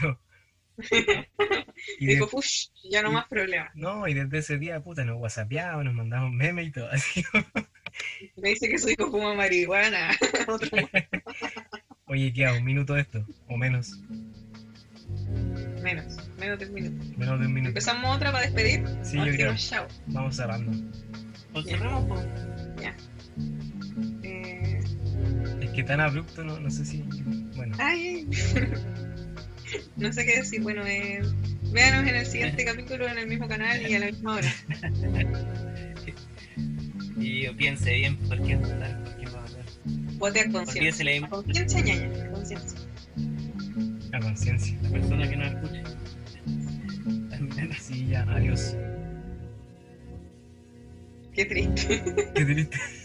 y Dijo, push, ya no y- más problemas. no, y desde ese día, puta, nos whatsappeamos, nos mandamos memes y todo, así. Me dice que su hijo fuma marihuana. Oye, queda un minuto de esto, o menos, menos, menos de un minuto. menos de un minuto. ¿Empezamos otra para despedir? Sí, ¿O yo creo. chao? Vamos cerrando. Pues cerremos, pues. Que tan abrupto, no, no sé si. Bueno, Ay, no sé qué decir. Bueno, eh, véanos en el siguiente capítulo en el mismo canal y a la misma hora. Y piense bien por qué votar, por qué va a votar. Vote a conciencia. la, Conciencia, ñaña. Conciencia. a conciencia. la persona que nos escuche. Sí, ya, adiós. Qué triste. Qué triste.